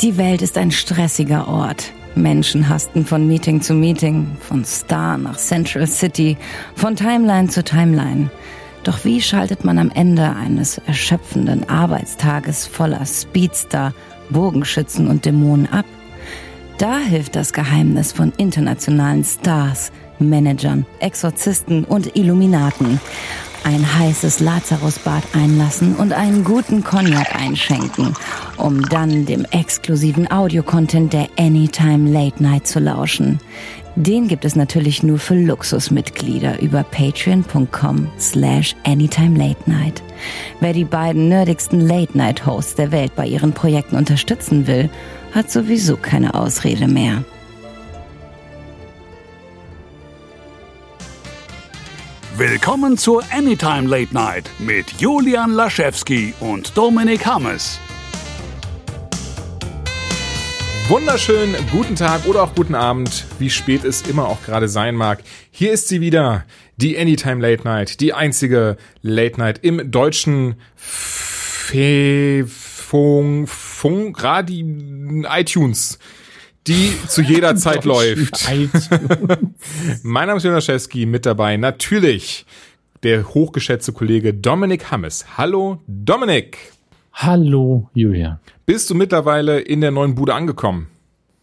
Die Welt ist ein stressiger Ort. Menschen hasten von Meeting zu Meeting, von Star nach Central City, von Timeline zu Timeline. Doch wie schaltet man am Ende eines erschöpfenden Arbeitstages voller Speedster, Bogenschützen und Dämonen ab? Da hilft das Geheimnis von internationalen Stars, Managern, Exorzisten und Illuminaten. Ein heißes Lazarusbad einlassen und einen guten Cognac einschenken, um dann dem exklusiven Audiocontent der Anytime Late Night zu lauschen. Den gibt es natürlich nur für Luxusmitglieder über patreon.com slash anytime late night. Wer die beiden nerdigsten Late Night Hosts der Welt bei ihren Projekten unterstützen will, hat sowieso keine Ausrede mehr. Willkommen zur Anytime Late Night mit Julian Laschewski und Dominik Hammes. Wunderschönen guten Tag oder auch guten Abend, wie spät es immer auch gerade sein mag. Hier ist sie wieder, die Anytime Late Night, die einzige Late Night im deutschen Fe Funk, Funk, Radi, iTunes die zu jeder Zeit läuft. mein Name ist Jonas Schewski, mit dabei natürlich der hochgeschätzte Kollege Dominik Hammes. Hallo Dominik. Hallo Julian. Bist du mittlerweile in der neuen Bude angekommen?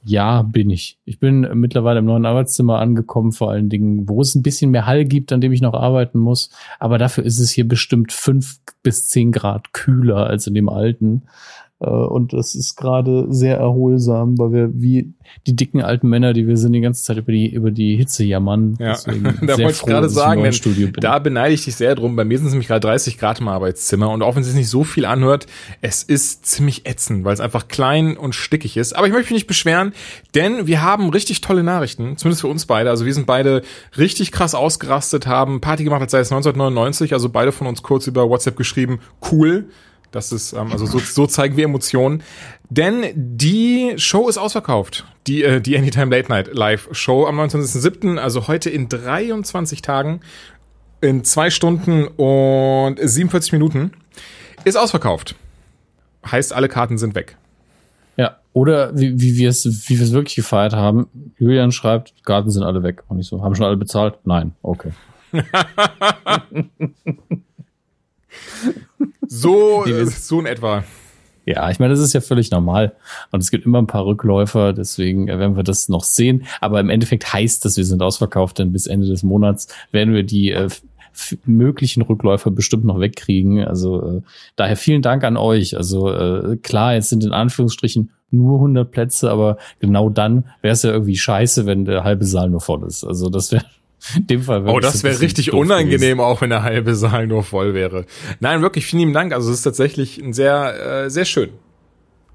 Ja, bin ich. Ich bin mittlerweile im neuen Arbeitszimmer angekommen, vor allen Dingen, wo es ein bisschen mehr Hall gibt, an dem ich noch arbeiten muss. Aber dafür ist es hier bestimmt fünf bis zehn Grad kühler als in dem alten. Äh, und das ist gerade sehr erholsam, weil wir wie die dicken alten Männer, die wir sind, die ganze Zeit über die, über die Hitze jammern. Ja, da wollte ich gerade sagen, denn da beneide ich dich sehr drum. Bei mir sind es nämlich gerade 30 Grad im Arbeitszimmer und auch wenn es sich nicht so viel anhört, es ist ziemlich ätzend, weil es einfach klein und stickig ist. Aber ich möchte mich nicht beschweren, denn wir haben richtig tolle Nachrichten, zumindest für uns beide. Also wir sind beide richtig krass ausgerastet, haben Party gemacht seit 1999, also beide von uns kurz über WhatsApp geschrieben, cool das ist, ähm, also so, so zeigen wir Emotionen. Denn die Show ist ausverkauft. Die, äh, die Anytime Late Night Live Show am 29.07., also heute in 23 Tagen, in zwei Stunden und 47 Minuten, ist ausverkauft. Heißt, alle Karten sind weg. Ja, oder wie, wie wir es wie wir es wirklich gefeiert haben. Julian schreibt, Karten sind alle weg. Und ich so, haben schon alle bezahlt? Nein, okay. So, so in etwa. Ja, ich meine, das ist ja völlig normal. Und es gibt immer ein paar Rückläufer, deswegen werden wir das noch sehen. Aber im Endeffekt heißt das, wir sind ausverkauft, denn bis Ende des Monats werden wir die äh, möglichen Rückläufer bestimmt noch wegkriegen. Also äh, daher vielen Dank an euch. Also äh, klar, jetzt sind in Anführungsstrichen nur 100 Plätze, aber genau dann wäre es ja irgendwie scheiße, wenn der halbe Saal nur voll ist. Also das wäre in dem Fall oh, das wäre richtig unangenehm, gewesen. auch wenn der halbe Saal nur voll wäre. Nein, wirklich, vielen lieben Dank. Also es ist tatsächlich ein sehr, äh, sehr schön.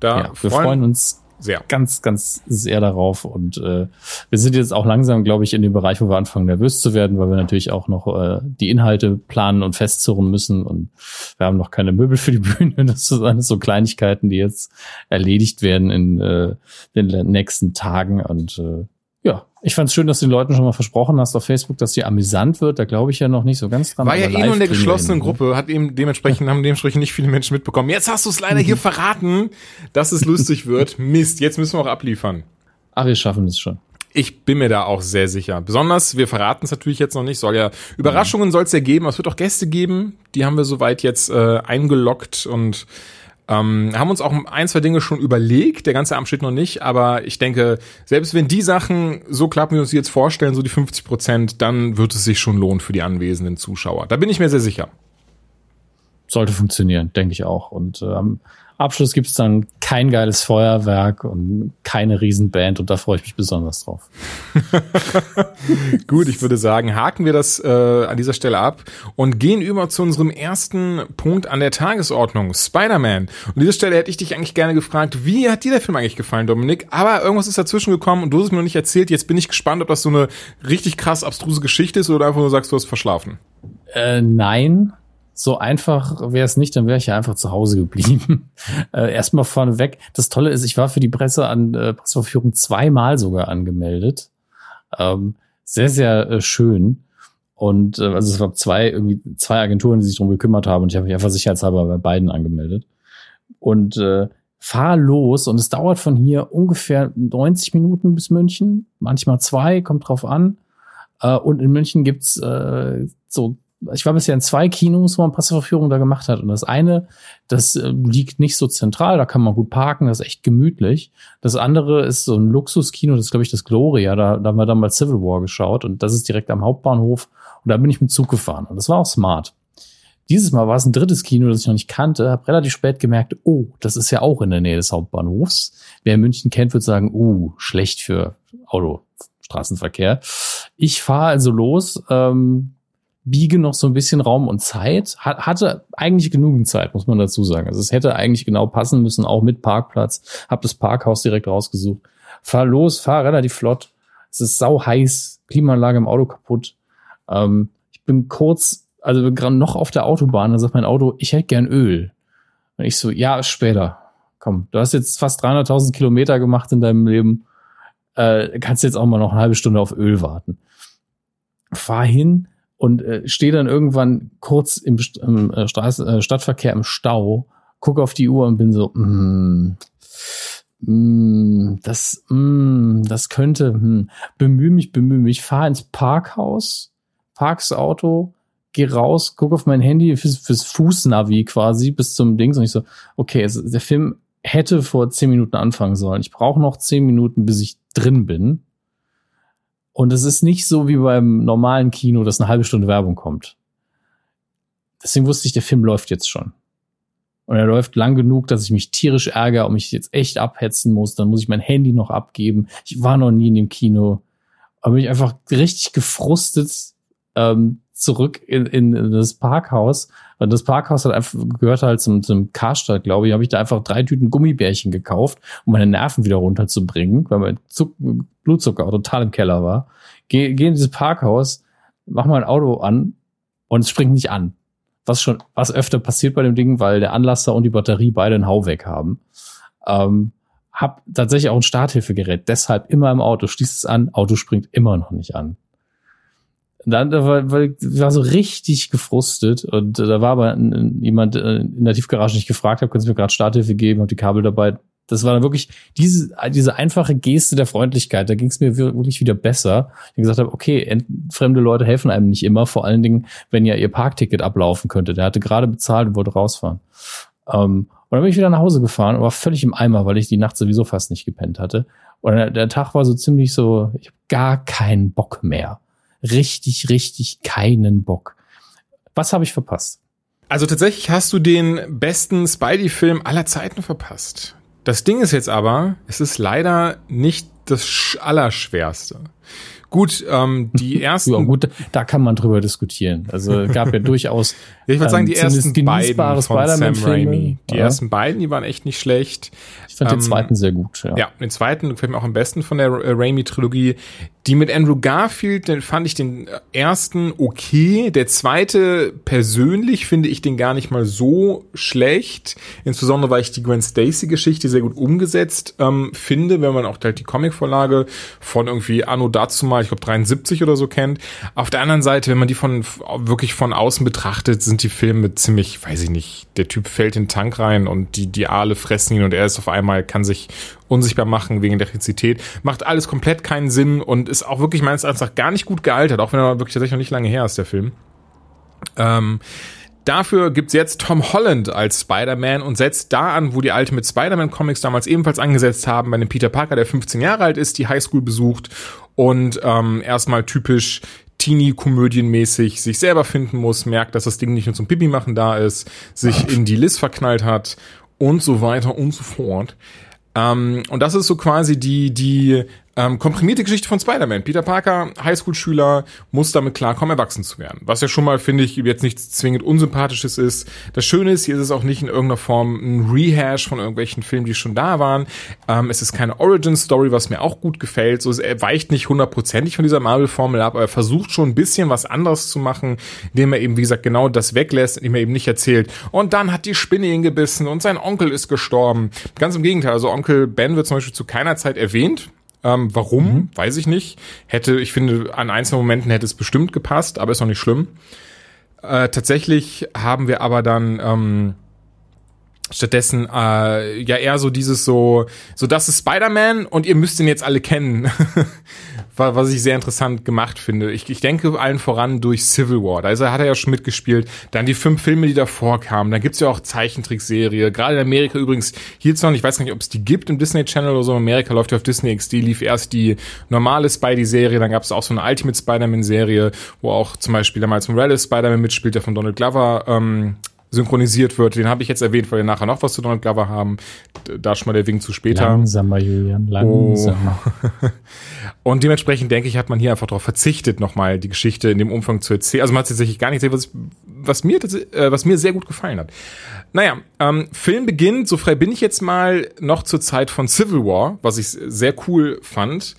Da ja, wir freuen, freuen uns sehr. ganz, ganz sehr darauf. Und äh, wir sind jetzt auch langsam, glaube ich, in dem Bereich, wo wir anfangen, nervös zu werden, weil wir natürlich auch noch äh, die Inhalte planen und festzurren müssen. Und wir haben noch keine Möbel für die Bühne. Das sind alles so Kleinigkeiten, die jetzt erledigt werden in äh, den nächsten Tagen. Und äh, ja, ich fand es schön, dass du den Leuten schon mal versprochen hast auf Facebook, dass sie amüsant wird. Da glaube ich ja noch nicht so ganz dran. War ja eh nur in der geschlossenen Gruppe, hat eben dementsprechend, haben dementsprechend nicht viele Menschen mitbekommen. Jetzt hast du es leider hier verraten, dass es lustig wird. Mist, jetzt müssen wir auch abliefern. Ach, wir schaffen es schon. Ich bin mir da auch sehr sicher. Besonders, wir verraten es natürlich jetzt noch nicht, soll ja Überraschungen soll es ja geben. Es wird auch Gäste geben, die haben wir soweit jetzt äh, eingeloggt und ähm, haben uns auch ein, zwei Dinge schon überlegt, der ganze Abend steht noch nicht, aber ich denke, selbst wenn die Sachen so klappen, wie wir uns jetzt vorstellen, so die 50 Prozent, dann wird es sich schon lohnen für die anwesenden Zuschauer. Da bin ich mir sehr sicher. Sollte funktionieren, denke ich auch. Und ähm, Abschluss gibt's dann kein geiles Feuerwerk und keine Riesenband und da freue ich mich besonders drauf. Gut, ich würde sagen, haken wir das äh, an dieser Stelle ab und gehen über zu unserem ersten Punkt an der Tagesordnung, Spider-Man. Und an dieser Stelle hätte ich dich eigentlich gerne gefragt, wie hat dir der Film eigentlich gefallen, Dominik? Aber irgendwas ist dazwischen gekommen und du hast es mir noch nicht erzählt. Jetzt bin ich gespannt, ob das so eine richtig krass abstruse Geschichte ist oder einfach nur sagst, du hast verschlafen. Äh, nein, so einfach wäre es nicht, dann wäre ich ja einfach zu Hause geblieben. äh, erstmal vorneweg. Das Tolle ist, ich war für die Presse an äh, Presseverführung zweimal sogar angemeldet. Ähm, sehr, sehr äh, schön. Und äh, also es waren zwei, irgendwie zwei Agenturen, die sich darum gekümmert haben und ich habe mich einfach sicherheitshalber bei beiden angemeldet. Und äh, fahr los und es dauert von hier ungefähr 90 Minuten bis München, manchmal zwei, kommt drauf an. Äh, und in München gibt's äh, so ich war bisher in zwei Kinos, wo man Presseverführung da gemacht hat. Und das eine, das äh, liegt nicht so zentral, da kann man gut parken, das ist echt gemütlich. Das andere ist so ein Luxuskino, das ist, glaube ich, das Gloria. Da, da haben wir damals Civil War geschaut und das ist direkt am Hauptbahnhof. Und da bin ich mit Zug gefahren. Und das war auch smart. Dieses Mal war es ein drittes Kino, das ich noch nicht kannte, habe relativ spät gemerkt, oh, das ist ja auch in der Nähe des Hauptbahnhofs. Wer München kennt, wird sagen, uh, schlecht für Autostraßenverkehr. Ich fahre also los, ähm, biege noch so ein bisschen Raum und Zeit. hatte eigentlich genügend Zeit, muss man dazu sagen. Also es hätte eigentlich genau passen müssen, auch mit Parkplatz. Hab das Parkhaus direkt rausgesucht. Fahr los, fahr relativ flott. Es ist sau heiß, Klimaanlage im Auto kaputt. Ähm, ich bin kurz, also gerade noch auf der Autobahn, da sagt mein Auto, ich hätte gern Öl. Und ich so, ja, später. Komm, du hast jetzt fast 300.000 Kilometer gemacht in deinem Leben. Äh, kannst jetzt auch mal noch eine halbe Stunde auf Öl warten. Fahr hin, und äh, stehe dann irgendwann kurz im, im äh, Straß, äh, Stadtverkehr im Stau, gucke auf die Uhr und bin so, mm, mm, das, mm, das könnte, mm, bemühe mich, bemühe mich, fahr ins Parkhaus, park's Auto, geh raus, guck auf mein Handy fürs, fürs Fußnavi quasi bis zum Dings und ich so, okay, also der Film hätte vor zehn Minuten anfangen sollen. Ich brauche noch zehn Minuten, bis ich drin bin. Und es ist nicht so wie beim normalen Kino, dass eine halbe Stunde Werbung kommt. Deswegen wusste ich, der Film läuft jetzt schon. Und er läuft lang genug, dass ich mich tierisch ärgere und mich jetzt echt abhetzen muss. Dann muss ich mein Handy noch abgeben. Ich war noch nie in dem Kino. Aber bin ich einfach richtig gefrustet ähm, zurück in, in das Parkhaus. Und das Parkhaus hat einfach gehört halt zum, zum Karstadt, glaube ich, habe ich da einfach drei Tüten Gummibärchen gekauft, um meine Nerven wieder runterzubringen, weil mein Zuck Blutzucker auch total im Keller war. Geh, geh in dieses Parkhaus, mach mal ein Auto an und es springt nicht an. Was schon, was öfter passiert bei dem Ding, weil der Anlasser und die Batterie beide einen Hau weg haben. Ähm, hab tatsächlich auch ein Starthilfegerät, deshalb immer im Auto, schließt es an, Auto springt immer noch nicht an. Dann war, war, so richtig gefrustet und da war aber jemand äh, in der Tiefgarage nicht gefragt, habe, können Sie mir gerade Starthilfe geben, habe die Kabel dabei, das war dann wirklich diese, diese einfache Geste der Freundlichkeit. Da ging es mir wirklich wieder besser. Ich gesagt habe, okay, fremde Leute helfen einem nicht immer, vor allen Dingen, wenn ja ihr Parkticket ablaufen könnte. Der hatte gerade bezahlt und wollte rausfahren. Ähm, und dann bin ich wieder nach Hause gefahren und war völlig im Eimer, weil ich die Nacht sowieso fast nicht gepennt hatte. Und der Tag war so ziemlich so, ich habe gar keinen Bock mehr. Richtig, richtig keinen Bock. Was habe ich verpasst? Also tatsächlich hast du den besten Spidey-Film aller Zeiten verpasst. Das Ding ist jetzt aber, es ist leider nicht das Allerschwerste. Gut, ähm, die ersten. ja, gut, da kann man drüber diskutieren. Also gab ja durchaus. Ich würde sagen, die ähm, ersten beiden von Sam Raimi. Die ja. ersten beiden, die waren echt nicht schlecht. Ich fand ähm, den zweiten sehr gut. Ja. ja, den zweiten gefällt mir auch am besten von der Raimi-Trilogie. Die mit Andrew Garfield, den fand ich den ersten okay. Der zweite persönlich finde ich den gar nicht mal so schlecht. Insbesondere, weil ich die Gwen Stacy-Geschichte sehr gut umgesetzt ähm, finde, wenn man auch halt die Comicvorlage von irgendwie Anno dazu mal, ich glaube 73 oder so kennt. Auf der anderen Seite, wenn man die von wirklich von außen betrachtet, sind die Filme ziemlich, weiß ich nicht, der Typ fällt in den Tank rein und die, die Aale fressen ihn und er ist auf einmal, kann sich unsichtbar machen wegen Elektrizität. Macht alles komplett keinen Sinn und ist auch wirklich meines Erachtens gar nicht gut gealtert, auch wenn er wirklich tatsächlich noch nicht lange her ist, der Film. Ähm, Dafür gibt's jetzt Tom Holland als Spider-Man und setzt da an, wo die Ultimate Spider-Man Comics damals ebenfalls angesetzt haben, bei einem Peter Parker, der 15 Jahre alt ist, die Highschool besucht und ähm, erstmal typisch Teenie-Komödienmäßig sich selber finden muss, merkt, dass das Ding nicht nur zum Pipi machen da ist, sich in die Liz verknallt hat und so weiter und so fort. Ähm, und das ist so quasi die, die ähm, komprimierte Geschichte von Spider-Man. Peter Parker, Highschool-Schüler, muss damit klarkommen, erwachsen zu werden. Was ja schon mal, finde ich, jetzt nichts zwingend Unsympathisches ist. Das Schöne ist, hier ist es auch nicht in irgendeiner Form ein Rehash von irgendwelchen Filmen, die schon da waren. Ähm, es ist keine Origin-Story, was mir auch gut gefällt. So, er weicht nicht hundertprozentig von dieser Marvel-Formel ab, aber er versucht schon ein bisschen was anderes zu machen, indem er eben, wie gesagt, genau das weglässt, indem er eben nicht erzählt. Und dann hat die Spinne ihn gebissen und sein Onkel ist gestorben. Ganz im Gegenteil. Also Onkel Ben wird zum Beispiel zu keiner Zeit erwähnt ähm, warum, mhm. weiß ich nicht. Hätte, ich finde, an einzelnen Momenten hätte es bestimmt gepasst, aber ist noch nicht schlimm. Äh, tatsächlich haben wir aber dann ähm, Stattdessen äh, ja eher so dieses so, so das ist Spider-Man und ihr müsst ihn jetzt alle kennen. was ich sehr interessant gemacht finde. Ich, ich denke allen voran durch Civil War. Da ist er, hat er ja schon mitgespielt. Dann die fünf Filme, die davor kamen. Da gibt's ja auch Zeichentrickserie. Gerade in Amerika übrigens, hierzulande, ich weiß gar nicht, ob es die gibt im Disney Channel oder so. In Amerika läuft ja auf Disney XD, lief erst die normale Spidey-Serie, dann gab's auch so eine Ultimate Spider-Man-Serie, wo auch zum Beispiel damals Morales Spider-Man mitspielt, der von Donald Glover ähm, synchronisiert wird. Den habe ich jetzt erwähnt, weil wir nachher noch was zu Donald Glover haben. Da schon mal der Wink zu später. Langsamer, Julian, langsamer. Oh. Und dementsprechend denke ich, hat man hier einfach darauf verzichtet, nochmal die Geschichte in dem Umfang zu erzählen. Also man hat tatsächlich gar nicht gesehen, was, was, mir, äh, was mir sehr gut gefallen hat. Naja, ähm, Film beginnt, so frei bin ich jetzt mal, noch zur Zeit von Civil War, was ich sehr cool fand.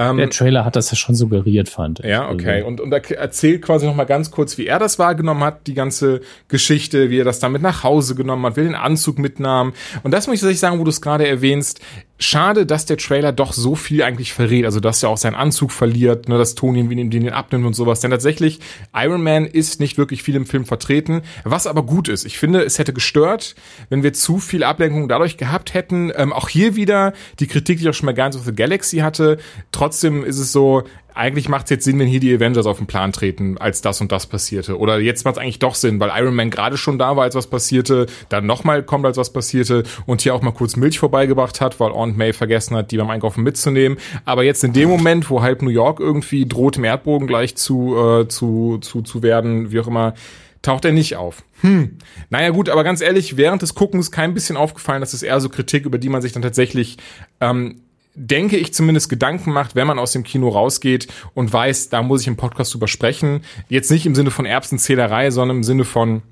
Ähm, der Trailer hat das ja schon suggeriert, fand ich. Ja, okay. Also und, und er erzählt quasi noch mal ganz kurz, wie er das wahrgenommen hat, die ganze Geschichte, wie er das damit nach Hause genommen hat, wie er den Anzug mitnahm. Und das muss ich tatsächlich sagen, wo du es gerade erwähnst, schade, dass der Trailer doch so viel eigentlich verrät. Also, dass er auch seinen Anzug verliert, ne, dass Tony ihn, den abnimmt und sowas. Denn tatsächlich, Iron Man ist nicht wirklich viel im Film vertreten, was aber gut ist. Ich finde, es hätte gestört, wenn wir zu viel Ablenkung dadurch gehabt hätten. Ähm, auch hier wieder die Kritik, die ich auch schon mal Guardians of the Galaxy hatte. Trotzdem ist es so, eigentlich macht es jetzt Sinn, wenn hier die Avengers auf den Plan treten, als das und das passierte. Oder jetzt macht es eigentlich doch Sinn, weil Iron Man gerade schon da war, als was passierte, dann nochmal kommt, als was passierte und hier auch mal kurz Milch vorbeigebracht hat, weil Aunt May vergessen hat, die beim Einkaufen mitzunehmen. Aber jetzt in dem Moment, wo halb New York irgendwie droht, im Erdbogen gleich zu, äh, zu, zu, zu werden, wie auch immer, taucht er nicht auf. Hm. Naja gut, aber ganz ehrlich, während des Guckens kein bisschen aufgefallen, das ist eher so Kritik, über die man sich dann tatsächlich ähm, denke ich zumindest Gedanken macht, wenn man aus dem Kino rausgeht und weiß, da muss ich im Podcast drüber sprechen. Jetzt nicht im Sinne von Erbsenzählerei, sondern im Sinne von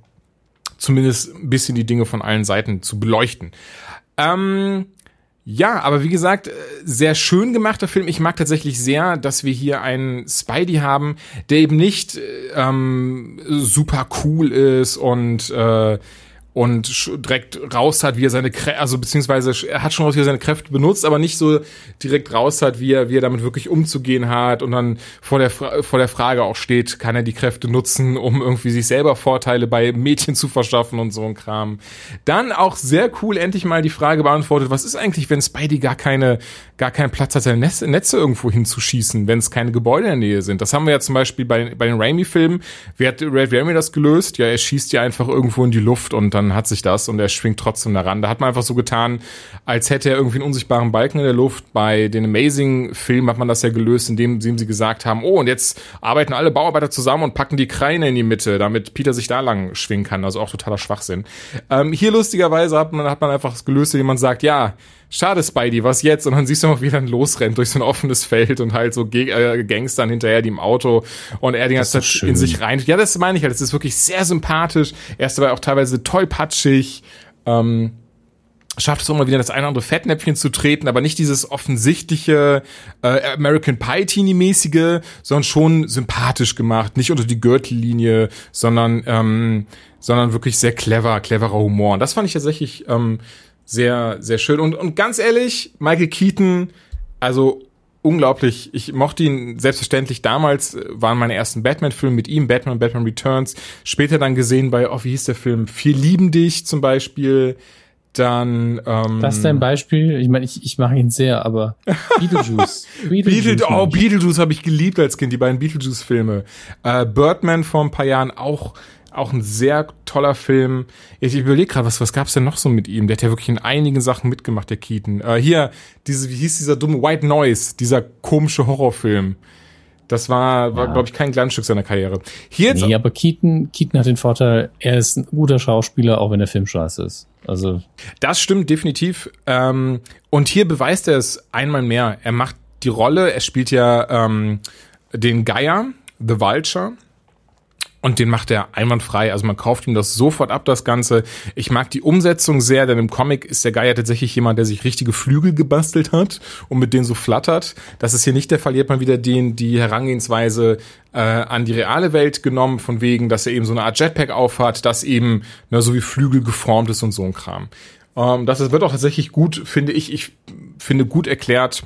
zumindest ein bisschen die Dinge von allen Seiten zu beleuchten. Ähm, ja, aber wie gesagt, äh, sehr schön gemachter Film. Ich mag tatsächlich sehr, dass wir hier einen Spidey haben, der eben nicht äh, ähm, super cool ist und äh, und direkt raus hat, wie er seine Kräfte, also beziehungsweise er hat schon raus, wie er seine Kräfte benutzt, aber nicht so direkt raus hat, wie er, wie er damit wirklich umzugehen hat und dann vor der, vor der Frage auch steht, kann er die Kräfte nutzen, um irgendwie sich selber Vorteile bei Mädchen zu verschaffen und so ein Kram. Dann auch sehr cool endlich mal die Frage beantwortet, was ist eigentlich, wenn Spidey gar keine, gar keinen Platz hat, seine Netze, irgendwo hinzuschießen, wenn es keine Gebäude in der Nähe sind. Das haben wir ja zum Beispiel bei, bei den Raimi-Filmen. Wie hat Red Raimi das gelöst? Ja, er schießt ja einfach irgendwo in die Luft und dann hat sich das und er schwingt trotzdem daran. Da hat man einfach so getan, als hätte er irgendwie einen unsichtbaren Balken in der Luft. Bei den Amazing-Filmen hat man das ja gelöst, indem sie gesagt haben, oh, und jetzt arbeiten alle Bauarbeiter zusammen und packen die Kreine in die Mitte, damit Peter sich da lang schwingen kann. Also auch totaler Schwachsinn. Ähm, hier lustigerweise hat man, hat man einfach das gelöst, indem man sagt, ja, schade Spidey, was jetzt? Und dann siehst du noch, wie er dann losrennt durch so ein offenes Feld und halt so Ge äh, Gangstern hinterher, die im Auto und er die ganze Zeit in sich rein. Ja, das meine ich halt. Das ist wirklich sehr sympathisch. Er ist dabei auch teilweise tollpatschig. Ähm, schafft es auch mal wieder das eine oder andere Fettnäpfchen zu treten, aber nicht dieses offensichtliche äh, American Pie Teenie mäßige, sondern schon sympathisch gemacht, nicht unter die Gürtellinie, sondern ähm, sondern wirklich sehr clever, cleverer Humor. Und das fand ich tatsächlich ähm, sehr, sehr schön. Und, und ganz ehrlich, Michael Keaton, also unglaublich. Ich mochte ihn selbstverständlich damals, äh, waren meine ersten Batman-Filme mit ihm, Batman, Batman Returns. Später dann gesehen bei, oh, wie hieß der Film? Vier lieben dich zum Beispiel. Dann, ähm, Das ist dein Beispiel? Ich meine, ich, ich mache ihn sehr, aber Beetlejuice. Beetlejuice, Beetle, oh, Beetlejuice habe ich geliebt als Kind, die beiden Beetlejuice-Filme. Äh, Birdman vor ein paar Jahren auch auch ein sehr toller Film. Ich überlege gerade, was, was gab's denn noch so mit ihm? Der hat ja wirklich in einigen Sachen mitgemacht, der Keaton. Äh, hier, diese, wie hieß dieser dumme White Noise, dieser komische Horrorfilm. Das war, war ja. glaube ich, kein Glanzstück seiner Karriere. Hier jetzt nee, aber Keaton, Keaton hat den Vorteil, er ist ein guter Schauspieler, auch wenn der Film scheiße ist. Also. Das stimmt definitiv. Ähm, und hier beweist er es einmal mehr. Er macht die Rolle, er spielt ja ähm, den Geier, The Vulture und den macht er einwandfrei. Also man kauft ihm das sofort ab, das Ganze. Ich mag die Umsetzung sehr, denn im Comic ist der Geier tatsächlich jemand, der sich richtige Flügel gebastelt hat und mit denen so flattert. Das ist hier nicht der Fall. Hier hat man wieder den, die Herangehensweise äh, an die reale Welt genommen, von wegen, dass er eben so eine Art Jetpack aufhat, das eben ne, so wie Flügel geformt ist und so ein Kram. Ähm, das wird auch tatsächlich gut, finde ich, ich finde gut erklärt,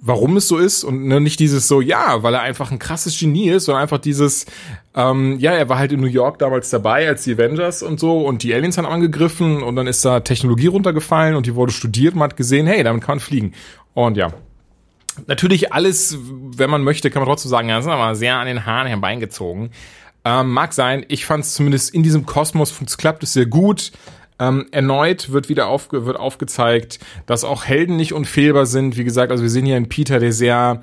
warum es so ist und ne, nicht dieses so, ja, weil er einfach ein krasses Genie ist, sondern einfach dieses, ähm, ja, er war halt in New York damals dabei als die Avengers und so und die Aliens haben angegriffen und dann ist da Technologie runtergefallen und die wurde studiert und man hat gesehen, hey, damit kann man fliegen. Und ja, natürlich alles, wenn man möchte, kann man trotzdem sagen, ja, das ist aber sehr an den Haaren herbeigezogen. Ähm, mag sein, ich fand es zumindest in diesem Kosmos klappt es sehr gut. Ähm, erneut wird wieder aufge wird aufgezeigt, dass auch Helden nicht unfehlbar sind. Wie gesagt, also wir sehen hier einen Peter, der sehr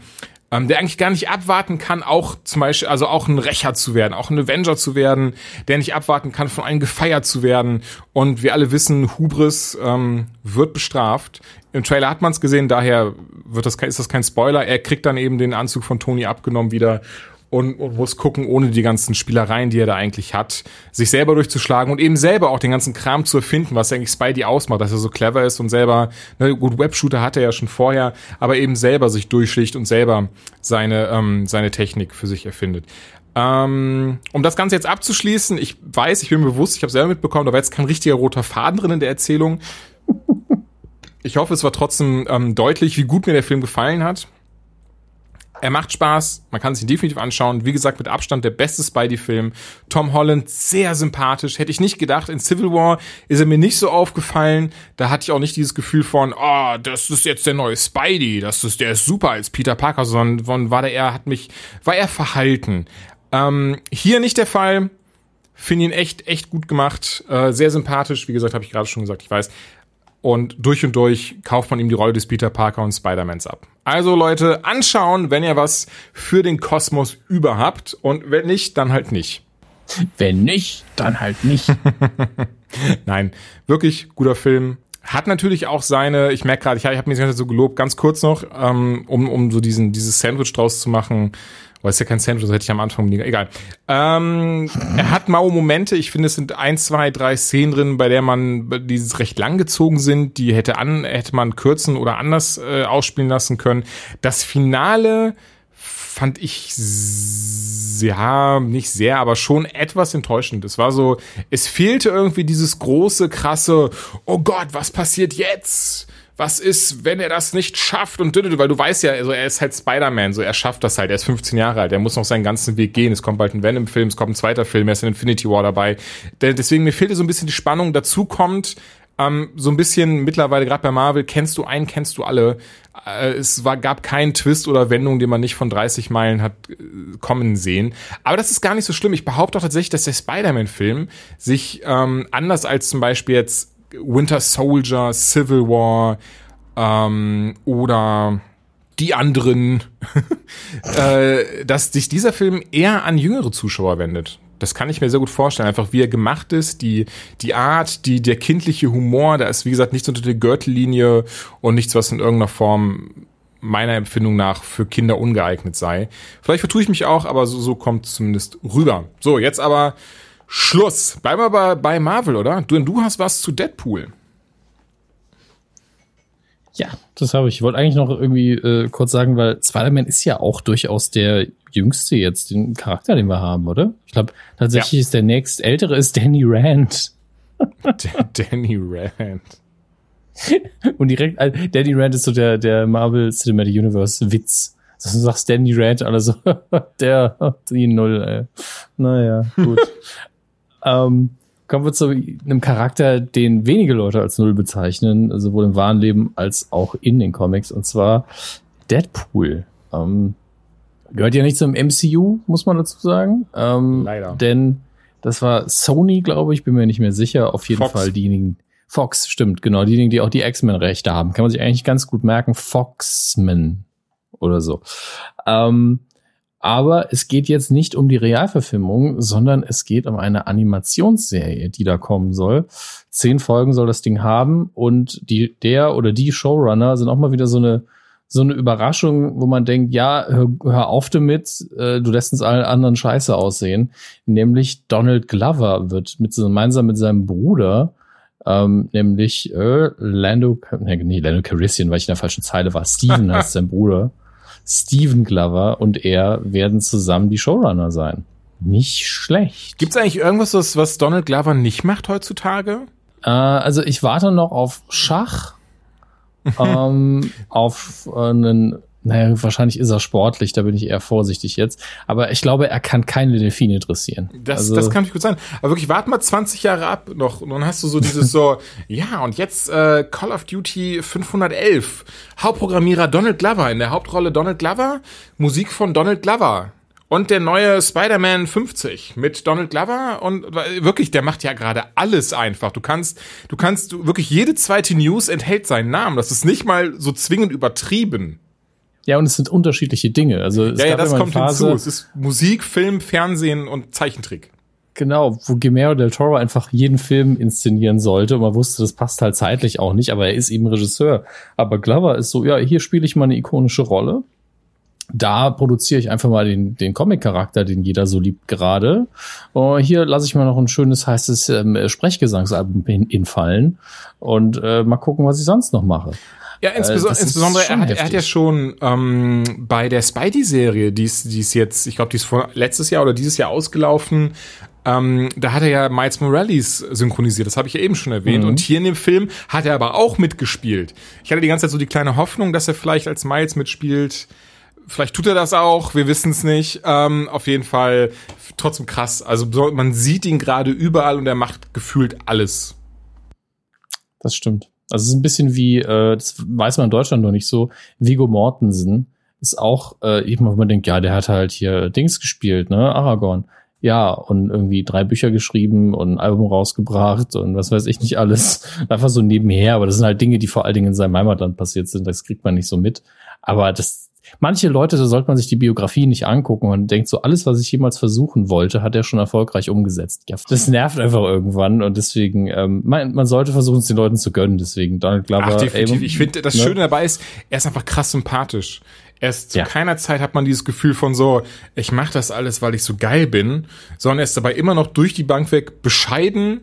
ähm, der eigentlich gar nicht abwarten kann, auch zum Beispiel, also auch ein Rächer zu werden, auch ein Avenger zu werden, der nicht abwarten kann, von einem gefeiert zu werden. Und wir alle wissen, Hubris ähm, wird bestraft. Im Trailer hat man es gesehen, daher wird das, ist das kein Spoiler. Er kriegt dann eben den Anzug von Tony abgenommen wieder und, und muss gucken, ohne die ganzen Spielereien, die er da eigentlich hat, sich selber durchzuschlagen und eben selber auch den ganzen Kram zu erfinden, was eigentlich Spidey ausmacht, dass er so clever ist und selber, ne, gut, Webshooter hat er ja schon vorher, aber eben selber sich durchschlicht und selber seine, ähm, seine Technik für sich erfindet. Ähm, um das Ganze jetzt abzuschließen, ich weiß, ich bin bewusst, ich habe selber mitbekommen, da war jetzt kein richtiger roter Faden drin in der Erzählung. Ich hoffe, es war trotzdem ähm, deutlich, wie gut mir der Film gefallen hat. Er macht Spaß, man kann sich ihn definitiv anschauen. Wie gesagt, mit Abstand der beste Spidey-Film. Tom Holland sehr sympathisch. Hätte ich nicht gedacht. In Civil War ist er mir nicht so aufgefallen. Da hatte ich auch nicht dieses Gefühl von, oh, das ist jetzt der neue Spidey. Das ist, der ist super als Peter Parker, sondern war der eher, hat mich, war er verhalten. Ähm, hier nicht der Fall. Finde ihn echt, echt gut gemacht. Äh, sehr sympathisch. Wie gesagt, habe ich gerade schon gesagt. Ich weiß, und durch und durch kauft man ihm die Rolle des Peter Parker und Spider-Mans ab. Also Leute, anschauen, wenn ihr was für den Kosmos überhaupt und wenn nicht, dann halt nicht. Wenn nicht, dann halt nicht. Nein, wirklich guter Film. Hat natürlich auch seine, ich merke gerade, ich habe hab mir das Ganze so gelobt, ganz kurz noch, ähm, um, um so diesen, dieses Sandwich draus zu machen. Aber ist ja kein Sandwich, das hätte ich am Anfang egal. Ähm, er hat maue Momente. Ich finde, es sind ein, zwei, drei Szenen drin, bei der man dieses recht lang gezogen sind. Die hätte an, hätte man kürzen oder anders äh, ausspielen lassen können. Das Finale fand ich ja nicht sehr, aber schon etwas enttäuschend. Es war so, es fehlte irgendwie dieses große, krasse, oh Gott, was passiert jetzt? Was ist, wenn er das nicht schafft und weil du weißt ja, also er ist halt Spider-Man, so er schafft das halt, er ist 15 Jahre alt, er muss noch seinen ganzen Weg gehen, es kommt bald ein Venom-Film, es kommt ein zweiter Film, er ist in Infinity War dabei. Deswegen mir fehlte so ein bisschen die Spannung, dazu kommt ähm, so ein bisschen mittlerweile, gerade bei Marvel, kennst du einen, kennst du alle. Äh, es war, gab keinen Twist oder Wendung, den man nicht von 30 Meilen hat äh, kommen sehen. Aber das ist gar nicht so schlimm. Ich behaupte auch tatsächlich, dass der Spider-Man-Film sich ähm, anders als zum Beispiel jetzt Winter Soldier, Civil War ähm, oder die anderen, äh, dass sich dieser Film eher an jüngere Zuschauer wendet. Das kann ich mir sehr gut vorstellen. Einfach wie er gemacht ist, die, die Art, die, der kindliche Humor, da ist wie gesagt nichts unter der Gürtellinie und nichts, was in irgendeiner Form meiner Empfindung nach für Kinder ungeeignet sei. Vielleicht vertue ich mich auch, aber so, so kommt zumindest rüber. So, jetzt aber Schluss. Bleiben wir bei, bei Marvel, oder? Du, du hast was zu Deadpool. Ja, das habe ich. Ich wollte eigentlich noch irgendwie äh, kurz sagen, weil Spider-Man ist ja auch durchaus der jüngste jetzt, den Charakter, den wir haben, oder? Ich glaube, tatsächlich ja. ist der nächst ältere ist Danny Rand. Danny Rand. Und direkt, also Danny Rand ist so der, der Marvel Cinematic Universe Witz. Also du sagst Danny Rand, also der, die Null, ey. Naja, gut. Ähm, kommen wir zu einem Charakter, den wenige Leute als Null bezeichnen, sowohl im wahren Leben als auch in den Comics, und zwar Deadpool. Ähm, gehört ja nicht zum MCU, muss man dazu sagen. Ähm, Leider. Denn das war Sony, glaube ich, bin mir nicht mehr sicher. Auf jeden Fox. Fall diejenigen. Fox, stimmt, genau. Diejenigen, die auch die X-Men-Rechte haben. Kann man sich eigentlich ganz gut merken. Foxman oder so. Ähm, aber es geht jetzt nicht um die Realverfilmung, sondern es geht um eine Animationsserie, die da kommen soll. Zehn Folgen soll das Ding haben und die, der oder die Showrunner sind auch mal wieder so eine, so eine Überraschung, wo man denkt, ja, hör, hör auf damit, äh, du lässt uns allen anderen scheiße aussehen. Nämlich Donald Glover wird mit, gemeinsam mit seinem Bruder ähm, nämlich äh, Lando, nee, nee, Lando Carissian, weil ich in der falschen Zeile war. Steven heißt sein Bruder. Steven Glover und er werden zusammen die Showrunner sein. Nicht schlecht. Gibt es eigentlich irgendwas, was, was Donald Glover nicht macht heutzutage? Äh, also ich warte noch auf Schach, ähm, auf äh, einen naja, wahrscheinlich ist er sportlich, da bin ich eher vorsichtig jetzt. Aber ich glaube, er kann keine Delfine dressieren. Das, also, das kann ich gut sein. Aber wirklich, warte mal 20 Jahre ab noch und dann hast du so dieses so, ja, und jetzt äh, Call of Duty 511. Hauptprogrammierer Donald Glover, in der Hauptrolle Donald Glover, Musik von Donald Glover. Und der neue Spider-Man 50 mit Donald Glover und wirklich, der macht ja gerade alles einfach. Du kannst, du kannst, du, wirklich jede zweite News enthält seinen Namen. Das ist nicht mal so zwingend übertrieben. Ja, und es sind unterschiedliche Dinge. Also es ja, ja, das kommt Phase, hinzu. Es ist Musik, Film, Fernsehen und Zeichentrick. Genau, wo Guillermo del Toro einfach jeden Film inszenieren sollte und man wusste, das passt halt zeitlich auch nicht, aber er ist eben Regisseur. Aber Glover ist so, ja, hier spiele ich mal eine ikonische Rolle da produziere ich einfach mal den, den Comic-Charakter, den jeder so liebt gerade. Uh, hier lasse ich mal noch ein schönes, heißes ähm, Sprechgesangsalbum infallen und äh, mal gucken, was ich sonst noch mache. Ja, insbesondere, äh, insbesondere er, hat, er hat ja schon ähm, bei der Spidey-Serie, die ist, die ist jetzt, ich glaube, die ist vor letztes Jahr oder dieses Jahr ausgelaufen, ähm, da hat er ja Miles Morales synchronisiert, das habe ich ja eben schon erwähnt. Mhm. Und hier in dem Film hat er aber auch mitgespielt. Ich hatte die ganze Zeit so die kleine Hoffnung, dass er vielleicht als Miles mitspielt. Vielleicht tut er das auch, wir wissen es nicht. Ähm, auf jeden Fall trotzdem krass. Also man sieht ihn gerade überall und er macht gefühlt alles. Das stimmt. Also es ist ein bisschen wie, äh, das weiß man in Deutschland noch nicht so, Vigo Mortensen ist auch, äh, eben, wenn man denkt, ja, der hat halt hier Dings gespielt, ne, Aragorn. Ja, und irgendwie drei Bücher geschrieben und ein Album rausgebracht und was weiß ich nicht alles. Einfach so nebenher, aber das sind halt Dinge, die vor allen Dingen in seinem Heimatland passiert sind, das kriegt man nicht so mit. Aber das, manche Leute, da sollte man sich die Biografie nicht angucken und denkt so, alles, was ich jemals versuchen wollte, hat er schon erfolgreich umgesetzt. Ja, das nervt einfach irgendwann und deswegen, ähm, man, man sollte versuchen, es den Leuten zu gönnen. Deswegen Donald Glover. Ach, definitiv. Ey, ich finde, das ne? Schöne dabei ist, er ist einfach krass sympathisch. Erst zu ja. keiner Zeit hat man dieses Gefühl von so, ich mache das alles, weil ich so geil bin, sondern er ist dabei immer noch durch die Bank weg bescheiden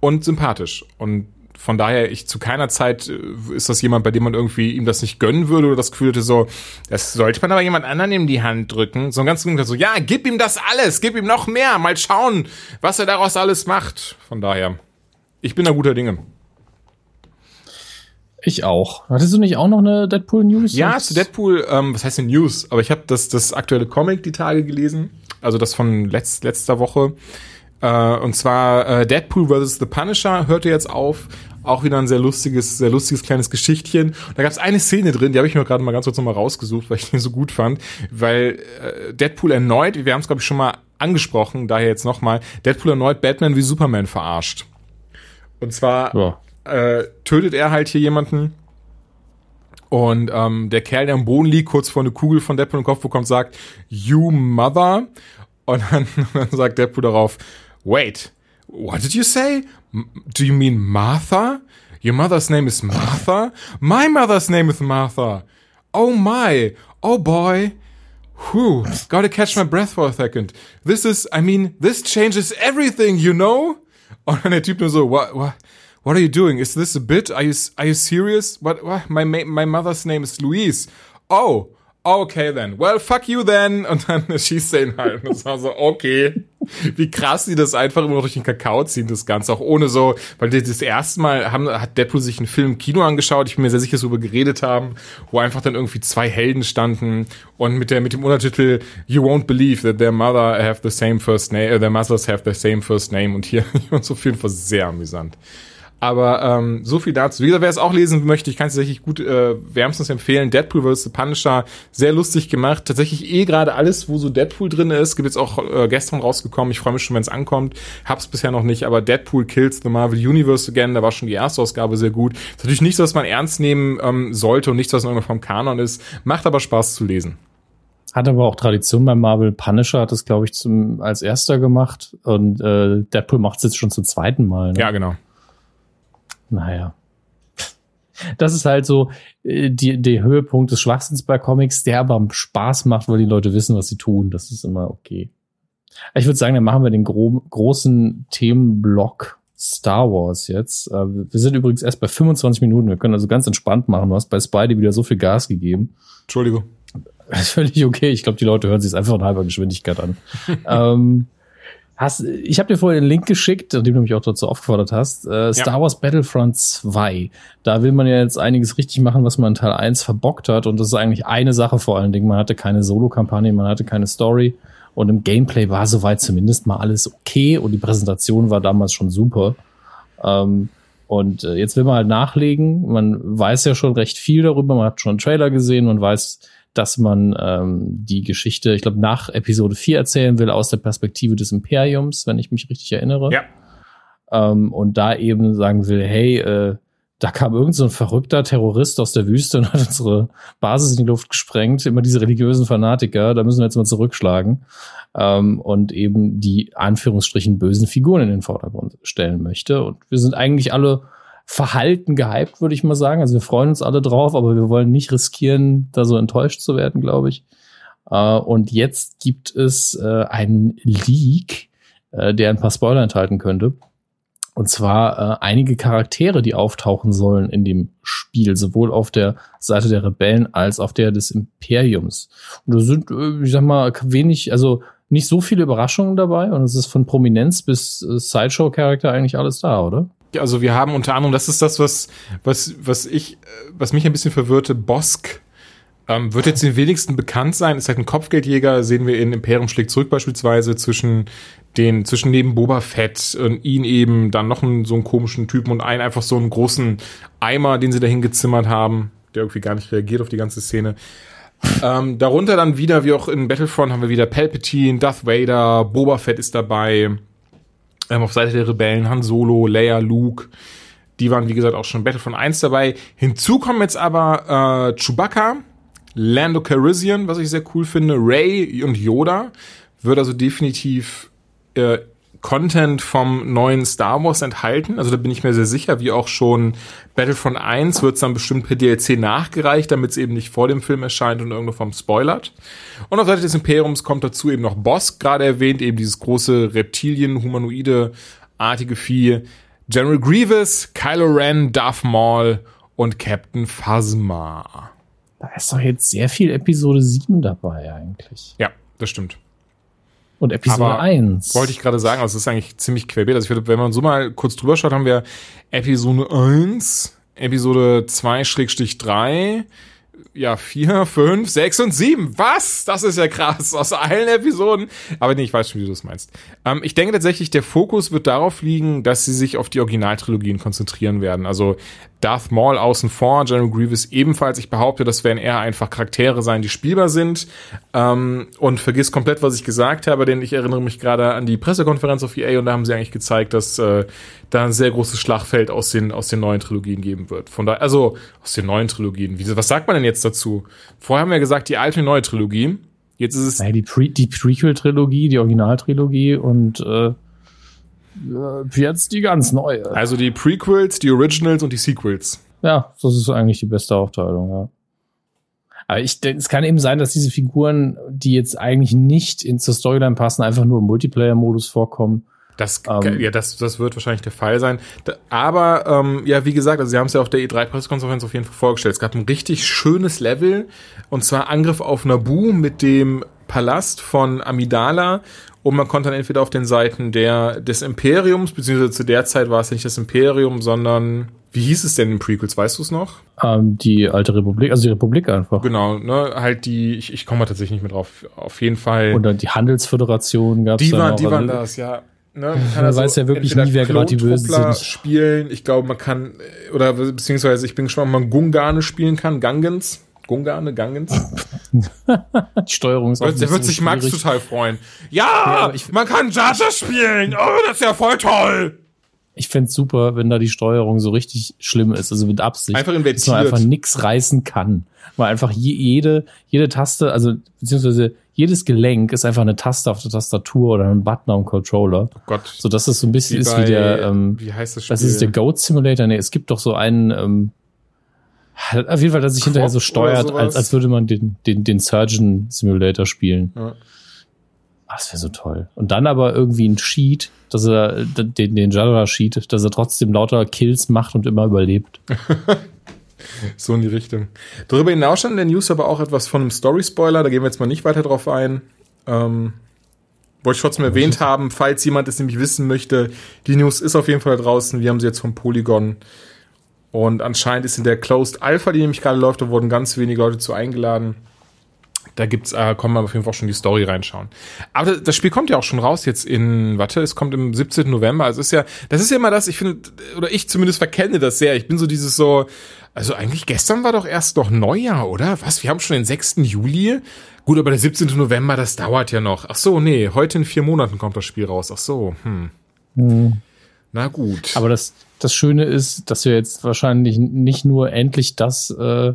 und sympathisch. Und von daher, ich zu keiner Zeit äh, ist das jemand, bei dem man irgendwie ihm das nicht gönnen würde oder das Gefühl hätte so, das sollte man aber jemand anderen in die Hand drücken. So ganz so, ja, gib ihm das alles, gib ihm noch mehr, mal schauen, was er daraus alles macht. Von daher, ich bin da guter Dinge. Ich auch. Hattest du nicht auch noch eine Deadpool News? Ja, zu Deadpool, ähm, was heißt denn News? Aber ich habe das, das aktuelle Comic die Tage gelesen, also das von letzt, letzter Woche. Äh, und zwar äh, Deadpool vs. The Punisher hörte jetzt auf. Auch wieder ein sehr lustiges, sehr lustiges kleines Geschichtchen. Da gab es eine Szene drin, die habe ich mir gerade mal ganz kurz nochmal rausgesucht, weil ich den so gut fand. Weil äh, Deadpool erneut, wir haben es glaube ich schon mal angesprochen, daher jetzt nochmal, Deadpool erneut Batman wie Superman verarscht. Und zwar ja. äh, tötet er halt hier jemanden und ähm, der Kerl, der am Boden liegt, kurz vor eine Kugel von Deadpool im Kopf bekommt, sagt, You Mother. Und dann, dann sagt Deadpool darauf, Wait, what did you say? Do you mean Martha? Your mother's name is Martha? My mother's name is Martha. Oh my. Oh boy. Whew. Gotta catch my breath for a second. This is, I mean, this changes everything, you know? Und der Typ nur so, what, what, what are you doing? Is this a bit? Are you, are you serious? What, what? My, my mother's name is Louise. Oh. Okay then. Well, fuck you then. Und dann er ihn halt. Und das war so, okay. Wie krass die das einfach immer durch den Kakao ziehen, das Ganze. Auch ohne so, weil das erste Mal haben, hat Deadpool sich einen Film im Kino angeschaut. Ich bin mir sehr sicher, dass wir darüber geredet haben, wo einfach dann irgendwie zwei Helden standen und mit der, mit dem Untertitel You won't believe that their mother have the same first name, uh, their mothers have the same first name. Und hier, und so jeden Fall sehr amüsant. Aber ähm, so viel dazu. Wie gesagt, wer es auch lesen möchte, ich kann es tatsächlich gut äh, wärmstens empfehlen. Deadpool vs. The Punisher, sehr lustig gemacht. Tatsächlich eh gerade alles, wo so Deadpool drin ist. Gibt jetzt auch äh, gestern rausgekommen. Ich freue mich schon, wenn es ankommt. Hab's bisher noch nicht, aber Deadpool Kills the Marvel Universe Again, da war schon die erste Ausgabe sehr gut. Ist natürlich nichts, was man ernst nehmen ähm, sollte und nichts, was in irgendeiner Form Kanon ist. Macht aber Spaß zu lesen. Hat aber auch Tradition beim Marvel. Punisher hat es, glaube ich, zum, als erster gemacht. Und äh, Deadpool macht es jetzt schon zum zweiten Mal. Ne? Ja, genau naja. Das ist halt so äh, die, der Höhepunkt des Schwachsinns bei Comics, der aber Spaß macht, weil die Leute wissen, was sie tun. Das ist immer okay. Ich würde sagen, dann machen wir den gro großen Themenblock Star Wars jetzt. Äh, wir sind übrigens erst bei 25 Minuten. Wir können also ganz entspannt machen. Du hast bei Spidey wieder so viel Gas gegeben. Entschuldigung. Völlig okay. Ich glaube, die Leute hören sich es einfach in halber Geschwindigkeit an. ähm, Hast, ich habe dir vorher den Link geschickt, den du mich auch dazu aufgefordert hast. Äh, Star ja. Wars Battlefront 2. Da will man ja jetzt einiges richtig machen, was man in Teil 1 verbockt hat. Und das ist eigentlich eine Sache vor allen Dingen. Man hatte keine Solo-Kampagne, man hatte keine Story. Und im Gameplay war soweit zumindest mal alles okay. Und die Präsentation war damals schon super. Ähm, und äh, jetzt will man halt nachlegen. Man weiß ja schon recht viel darüber. Man hat schon einen Trailer gesehen. Man weiß, dass man ähm, die Geschichte, ich glaube, nach Episode 4 erzählen will aus der Perspektive des Imperiums, wenn ich mich richtig erinnere. Ja. Ähm, und da eben sagen will, hey, äh, da kam irgend so ein verrückter Terrorist aus der Wüste und hat unsere Basis in die Luft gesprengt. Immer diese religiösen Fanatiker, da müssen wir jetzt mal zurückschlagen. Ähm, und eben die Anführungsstrichen bösen Figuren in den Vordergrund stellen möchte. Und wir sind eigentlich alle verhalten gehypt, würde ich mal sagen. Also wir freuen uns alle drauf, aber wir wollen nicht riskieren, da so enttäuscht zu werden, glaube ich. Äh, und jetzt gibt es äh, einen Leak, äh, der ein paar Spoiler enthalten könnte. Und zwar äh, einige Charaktere, die auftauchen sollen in dem Spiel, sowohl auf der Seite der Rebellen als auf der des Imperiums. Und da sind, äh, ich sag mal, wenig, also nicht so viele Überraschungen dabei und es ist von Prominenz bis äh, Sideshow-Charakter eigentlich alles da, oder? Also wir haben unter anderem, das ist das, was, was, was ich, was mich ein bisschen verwirrte, Bosk. Ähm, wird jetzt den wenigsten bekannt sein, ist halt ein Kopfgeldjäger, sehen wir in Imperium schlägt zurück beispielsweise zwischen den, zwischen neben Boba Fett und ihn eben, dann noch einen, so einen komischen Typen und einen einfach so einen großen Eimer, den sie dahin gezimmert haben, der irgendwie gar nicht reagiert auf die ganze Szene. Ähm, darunter dann wieder, wie auch in Battlefront, haben wir wieder Palpatine, Darth Vader, Boba Fett ist dabei, ähm, auf Seite der Rebellen, Han Solo, Leia, Luke. Die waren, wie gesagt, auch schon Battlefront 1 dabei. Hinzu kommen jetzt aber äh, Chewbacca, Lando Calrissian, was ich sehr cool finde, Ray und Yoda. Wird also definitiv äh, Content vom neuen Star Wars enthalten. Also da bin ich mir sehr sicher, wie auch schon Battlefront 1 wird es dann bestimmt per DLC nachgereicht, damit es eben nicht vor dem Film erscheint und irgendwo vom spoilert. Und auf Seite des Imperiums kommt dazu eben noch Boss, gerade erwähnt, eben dieses große Reptilien, humanoide, artige Vieh. General Grievous, Kylo Ren, Darth Maul und Captain Phasma. Da ist doch jetzt sehr viel Episode 7 dabei eigentlich. Ja, das stimmt. Und Episode Aber 1. Wollte ich gerade sagen, also es ist eigentlich ziemlich querbeet. Also ich würde, wenn man so mal kurz drüber schaut, haben wir Episode 1, Episode 2-3, ja, vier, fünf, sechs und sieben. Was? Das ist ja krass. Aus allen Episoden. Aber nee, ich weiß schon, wie du das meinst. Ähm, ich denke tatsächlich, der Fokus wird darauf liegen, dass sie sich auf die Originaltrilogien konzentrieren werden. Also Darth Maul außen vor, General Grievous ebenfalls. Ich behaupte, das werden eher einfach Charaktere sein, die spielbar sind. Ähm, und vergiss komplett, was ich gesagt habe, denn ich erinnere mich gerade an die Pressekonferenz auf EA und da haben sie eigentlich gezeigt, dass äh, da ein sehr großes Schlachtfeld aus den, aus den neuen Trilogien geben wird. Von daher, also aus den neuen Trilogien. Wie, was sagt man denn jetzt dazu? Vorher haben wir gesagt, die alte neue Trilogie. Jetzt ist es. Naja, die, Pre die Prequel-Trilogie, die Originaltrilogie und äh, jetzt die ganz neue. Also die Prequels, die Originals und die Sequels. Ja, das ist eigentlich die beste Aufteilung, ja. Aber ich denke, es kann eben sein, dass diese Figuren, die jetzt eigentlich nicht in zur Storyline passen, einfach nur im Multiplayer-Modus vorkommen. Das, ähm, ja, das, das wird wahrscheinlich der Fall sein. Aber ähm, ja, wie gesagt, also sie haben es ja auf der E3-Pressekonferenz auf jeden Fall vorgestellt. Es gab ein richtig schönes Level und zwar Angriff auf Naboo mit dem Palast von Amidala und man konnte dann entweder auf den Seiten der, des Imperiums, beziehungsweise zu der Zeit war es nicht das Imperium, sondern wie hieß es denn in Prequels, weißt du es noch? Ähm, die alte Republik, also die Republik einfach. Genau, ne, halt die, ich, ich komme mal tatsächlich nicht mehr drauf, auf jeden Fall. Oder die Handelsföderation gab es Die waren, die waren also das, ja. Ne, man kann man also weiß ja wirklich nie, wer gerade die Bösen sind. spielen. Ich glaube, man kann, oder beziehungsweise ich bin gespannt, ob man Gungane spielen kann, Gangens. Gungane, Gangens. die Steuerung ist auch Der wird sich Max total freuen. Ja, ja man kann Jaja spielen. Oh, das ist ja voll toll. Ich fände super, wenn da die Steuerung so richtig schlimm ist, also mit Absicht. Einfach invertiert. Dass man einfach nix reißen kann. Weil einfach jede, jede Taste, also beziehungsweise jedes Gelenk ist einfach eine Taste auf der Tastatur oder ein Button am Controller. Oh Gott. So dass es so ein bisschen wie ist bei, wie der, ähm, wie heißt das Spiel? Das ist der Goat Simulator. Nee, es gibt doch so einen, ähm, auf jeden Fall, dass sich hinterher so steuert, als, als würde man den, den, den Surgeon Simulator spielen. Ja. Ach, das wäre so toll. Und dann aber irgendwie ein Cheat, dass er, den, den Jadra-Cheat, dass er trotzdem lauter Kills macht und immer überlebt. so in die Richtung. Darüber hinaus stand in der News aber auch etwas von einem Story-Spoiler, da gehen wir jetzt mal nicht weiter drauf ein. Ähm, Wollte ich trotzdem erwähnt haben, falls jemand es nämlich wissen möchte. Die News ist auf jeden Fall draußen. Wir haben sie jetzt vom Polygon. Und anscheinend ist in der Closed Alpha, die nämlich gerade läuft, da wurden ganz wenige Leute zu eingeladen. Da gibt's, äh, kommen wir auf jeden Fall auch schon die Story reinschauen. Aber das Spiel kommt ja auch schon raus jetzt in, warte, es kommt im 17. November. Also ist ja, das ist ja immer das, ich finde, oder ich zumindest verkenne das sehr. Ich bin so dieses so, also eigentlich gestern war doch erst noch Neujahr, oder? Was? Wir haben schon den 6. Juli? Gut, aber der 17. November, das dauert ja noch. Ach so, nee, heute in vier Monaten kommt das Spiel raus. Ach so, hm. hm. Na gut. Aber das, das Schöne ist, dass wir jetzt wahrscheinlich nicht nur endlich das äh,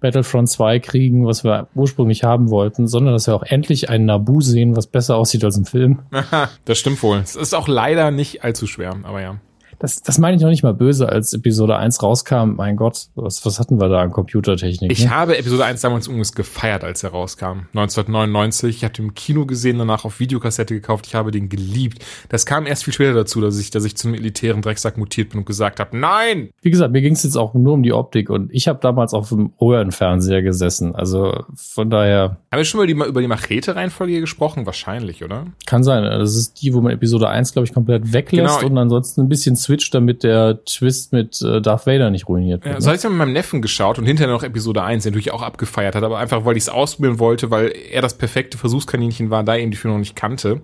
Battlefront 2 kriegen, was wir ursprünglich haben wollten, sondern dass wir auch endlich einen Nabu sehen, was besser aussieht als im Film. Das stimmt wohl. Es ist auch leider nicht allzu schwer, aber ja das, das meine ich noch nicht mal böse, als Episode 1 rauskam. Mein Gott, was, was hatten wir da an Computertechnik? Ich ne? habe Episode 1 damals übrigens gefeiert, als er rauskam. 1999. Ich habe den im Kino gesehen, danach auf Videokassette gekauft. Ich habe den geliebt. Das kam erst viel später dazu, dass ich, dass ich zum militären Drecksack mutiert bin und gesagt habe, nein! Wie gesagt, mir ging es jetzt auch nur um die Optik und ich habe damals auf dem Röhrenfernseher gesessen. Also von daher. Haben wir schon mal die, über die Machete-Reihenfolge gesprochen? Wahrscheinlich, oder? Kann sein. Das ist die, wo man Episode 1, glaube ich, komplett weglässt genau. und ansonsten ein bisschen Switch, damit der Twist mit äh, Darth Vader nicht ruiniert wird. Ja, so habe ich mit meinem Neffen geschaut und hinterher noch Episode 1, den natürlich auch abgefeiert hat, aber einfach, weil ich es ausprobieren wollte, weil er das perfekte Versuchskaninchen war, da eben die Film noch nicht kannte.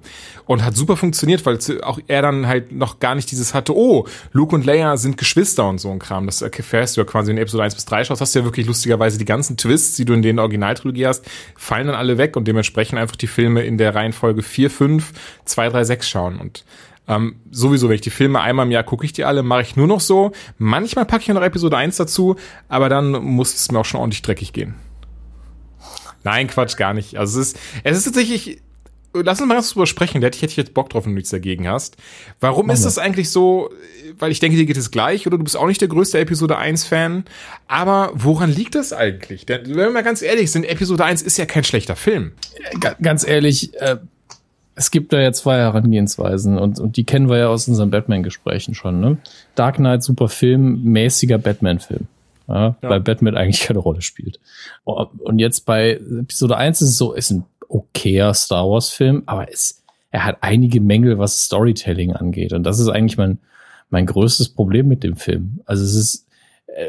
Und hat super funktioniert, weil auch er dann halt noch gar nicht dieses hatte, oh, Luke und Leia sind Geschwister und so ein Kram. Das erfährst du ja quasi in Episode 1 bis 3 schaust, hast du ja wirklich lustigerweise die ganzen Twists, die du in den Originaltrilogie hast, fallen dann alle weg und dementsprechend einfach die Filme in der Reihenfolge 4, 5, 2, 3, 6 schauen. Und ähm, sowieso, wenn ich die Filme einmal im Jahr gucke ich die alle, mache ich nur noch so. Manchmal packe ich noch Episode 1 dazu, aber dann muss es mir auch schon ordentlich dreckig gehen. Nein, Quatsch, gar nicht. Also es ist, es ist tatsächlich, lass uns mal ganz drüber sprechen, da hätte ich, jetzt Bock drauf, wenn du nichts dagegen hast. Warum Mach ist das eigentlich so, weil ich denke, dir geht es gleich, oder du bist auch nicht der größte Episode 1 Fan, aber woran liegt das eigentlich? Denn, wenn wir mal ganz ehrlich sind, Episode 1 ist ja kein schlechter Film. Ganz ehrlich, äh, es gibt da ja zwei Herangehensweisen und, und die kennen wir ja aus unseren Batman-Gesprächen schon. Ne? Dark Knight, super Film, mäßiger Batman-Film. Ja, ja. Weil Batman eigentlich keine Rolle spielt. Und jetzt bei Episode 1 ist es so, ist ein okayer Star Wars-Film, aber es, er hat einige Mängel, was Storytelling angeht. Und das ist eigentlich mein, mein größtes Problem mit dem Film. Also es ist, äh,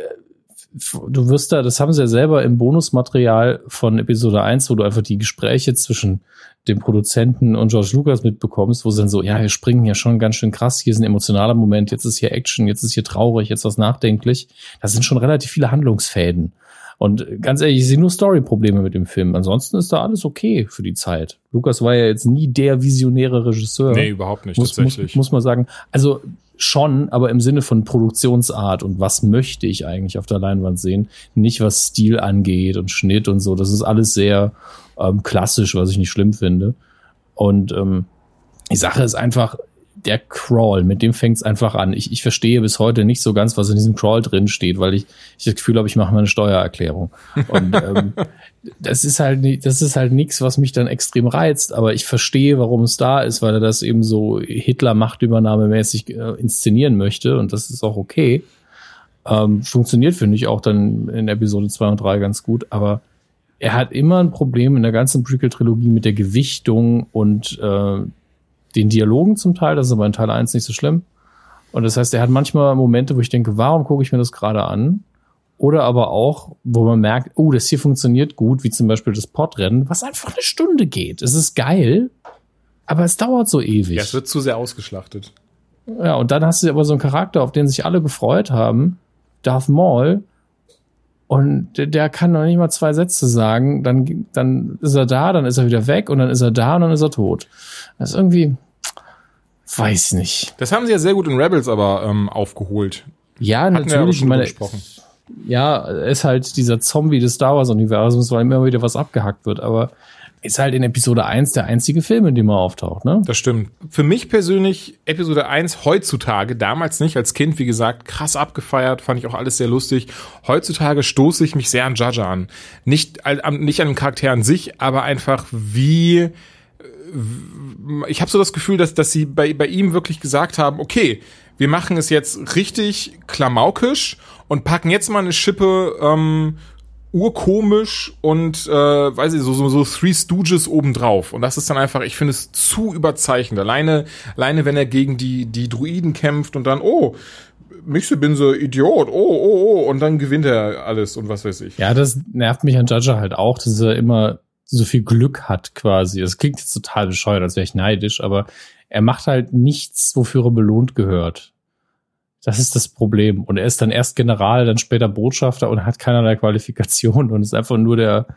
du wirst da, das haben sie ja selber im Bonusmaterial von Episode 1, wo du einfach die Gespräche zwischen dem Produzenten und George Lucas mitbekommst, wo sie dann so, ja, wir springen ja schon ganz schön krass, hier ist ein emotionaler Moment, jetzt ist hier Action, jetzt ist hier traurig, jetzt was nachdenklich. Das sind schon relativ viele Handlungsfäden. Und ganz ehrlich, ich sehe nur Story-Probleme mit dem Film. Ansonsten ist da alles okay für die Zeit. Lukas war ja jetzt nie der visionäre Regisseur. Nee, überhaupt nicht, muss, tatsächlich. Muss, muss man sagen. Also schon, aber im Sinne von Produktionsart und was möchte ich eigentlich auf der Leinwand sehen. Nicht was Stil angeht und Schnitt und so. Das ist alles sehr ähm, klassisch, was ich nicht schlimm finde. Und ähm, die Sache ist einfach, der Crawl, mit dem fängt es einfach an. Ich, ich verstehe bis heute nicht so ganz, was in diesem Crawl drin steht, weil ich, ich das Gefühl habe, ich mache meine Steuererklärung. Und ähm, das ist halt das ist halt nichts, was mich dann extrem reizt, aber ich verstehe, warum es da ist, weil er das eben so Hitler Machtübernahmemäßig äh, inszenieren möchte und das ist auch okay. Ähm, funktioniert, finde ich, auch dann in Episode 2 und 3 ganz gut, aber er hat immer ein Problem in der ganzen Prequel-Trilogie mit der Gewichtung und äh, den Dialogen zum Teil, das ist aber in Teil 1 nicht so schlimm. Und das heißt, er hat manchmal Momente, wo ich denke, warum gucke ich mir das gerade an? Oder aber auch, wo man merkt, oh, das hier funktioniert gut, wie zum Beispiel das Podrennen, was einfach eine Stunde geht. Es ist geil, aber es dauert so ewig. Ja, es wird zu sehr ausgeschlachtet. Ja, und dann hast du aber so einen Charakter, auf den sich alle gefreut haben, Darth Maul, und der, kann noch nicht mal zwei Sätze sagen, dann, dann ist er da, dann ist er wieder weg und dann ist er da und dann ist er tot. Das ist irgendwie, weiß nicht. Das haben sie ja sehr gut in Rebels aber ähm, aufgeholt. Ja, Hatten natürlich. Ja, meine, ja, ist halt dieser Zombie des Star Wars Universums, weil immer wieder was abgehackt wird, aber ist halt in Episode 1 der einzige Film, in dem er auftaucht, ne? Das stimmt. Für mich persönlich Episode 1 heutzutage, damals nicht, als Kind, wie gesagt, krass abgefeiert, fand ich auch alles sehr lustig. Heutzutage stoße ich mich sehr an Jaja an. Nicht, nicht an den Charakter an sich, aber einfach wie äh, ich habe so das Gefühl, dass, dass sie bei, bei ihm wirklich gesagt haben, okay, wir machen es jetzt richtig klamaukisch und packen jetzt mal eine Schippe ähm, urkomisch und äh, weiß ich so so so Three Stooges obendrauf. Und das ist dann einfach ich finde es zu überzeichnet alleine alleine wenn er gegen die die Druiden kämpft und dann oh Mixe bin so Idiot oh oh oh und dann gewinnt er alles und was weiß ich. Ja das nervt mich an Judge halt auch dass er immer so viel Glück hat quasi. Das klingt jetzt total bescheuert als wäre ich neidisch aber er macht halt nichts wofür er belohnt gehört das ist das Problem. Und er ist dann erst General, dann später Botschafter und hat keinerlei Qualifikation und ist einfach nur der,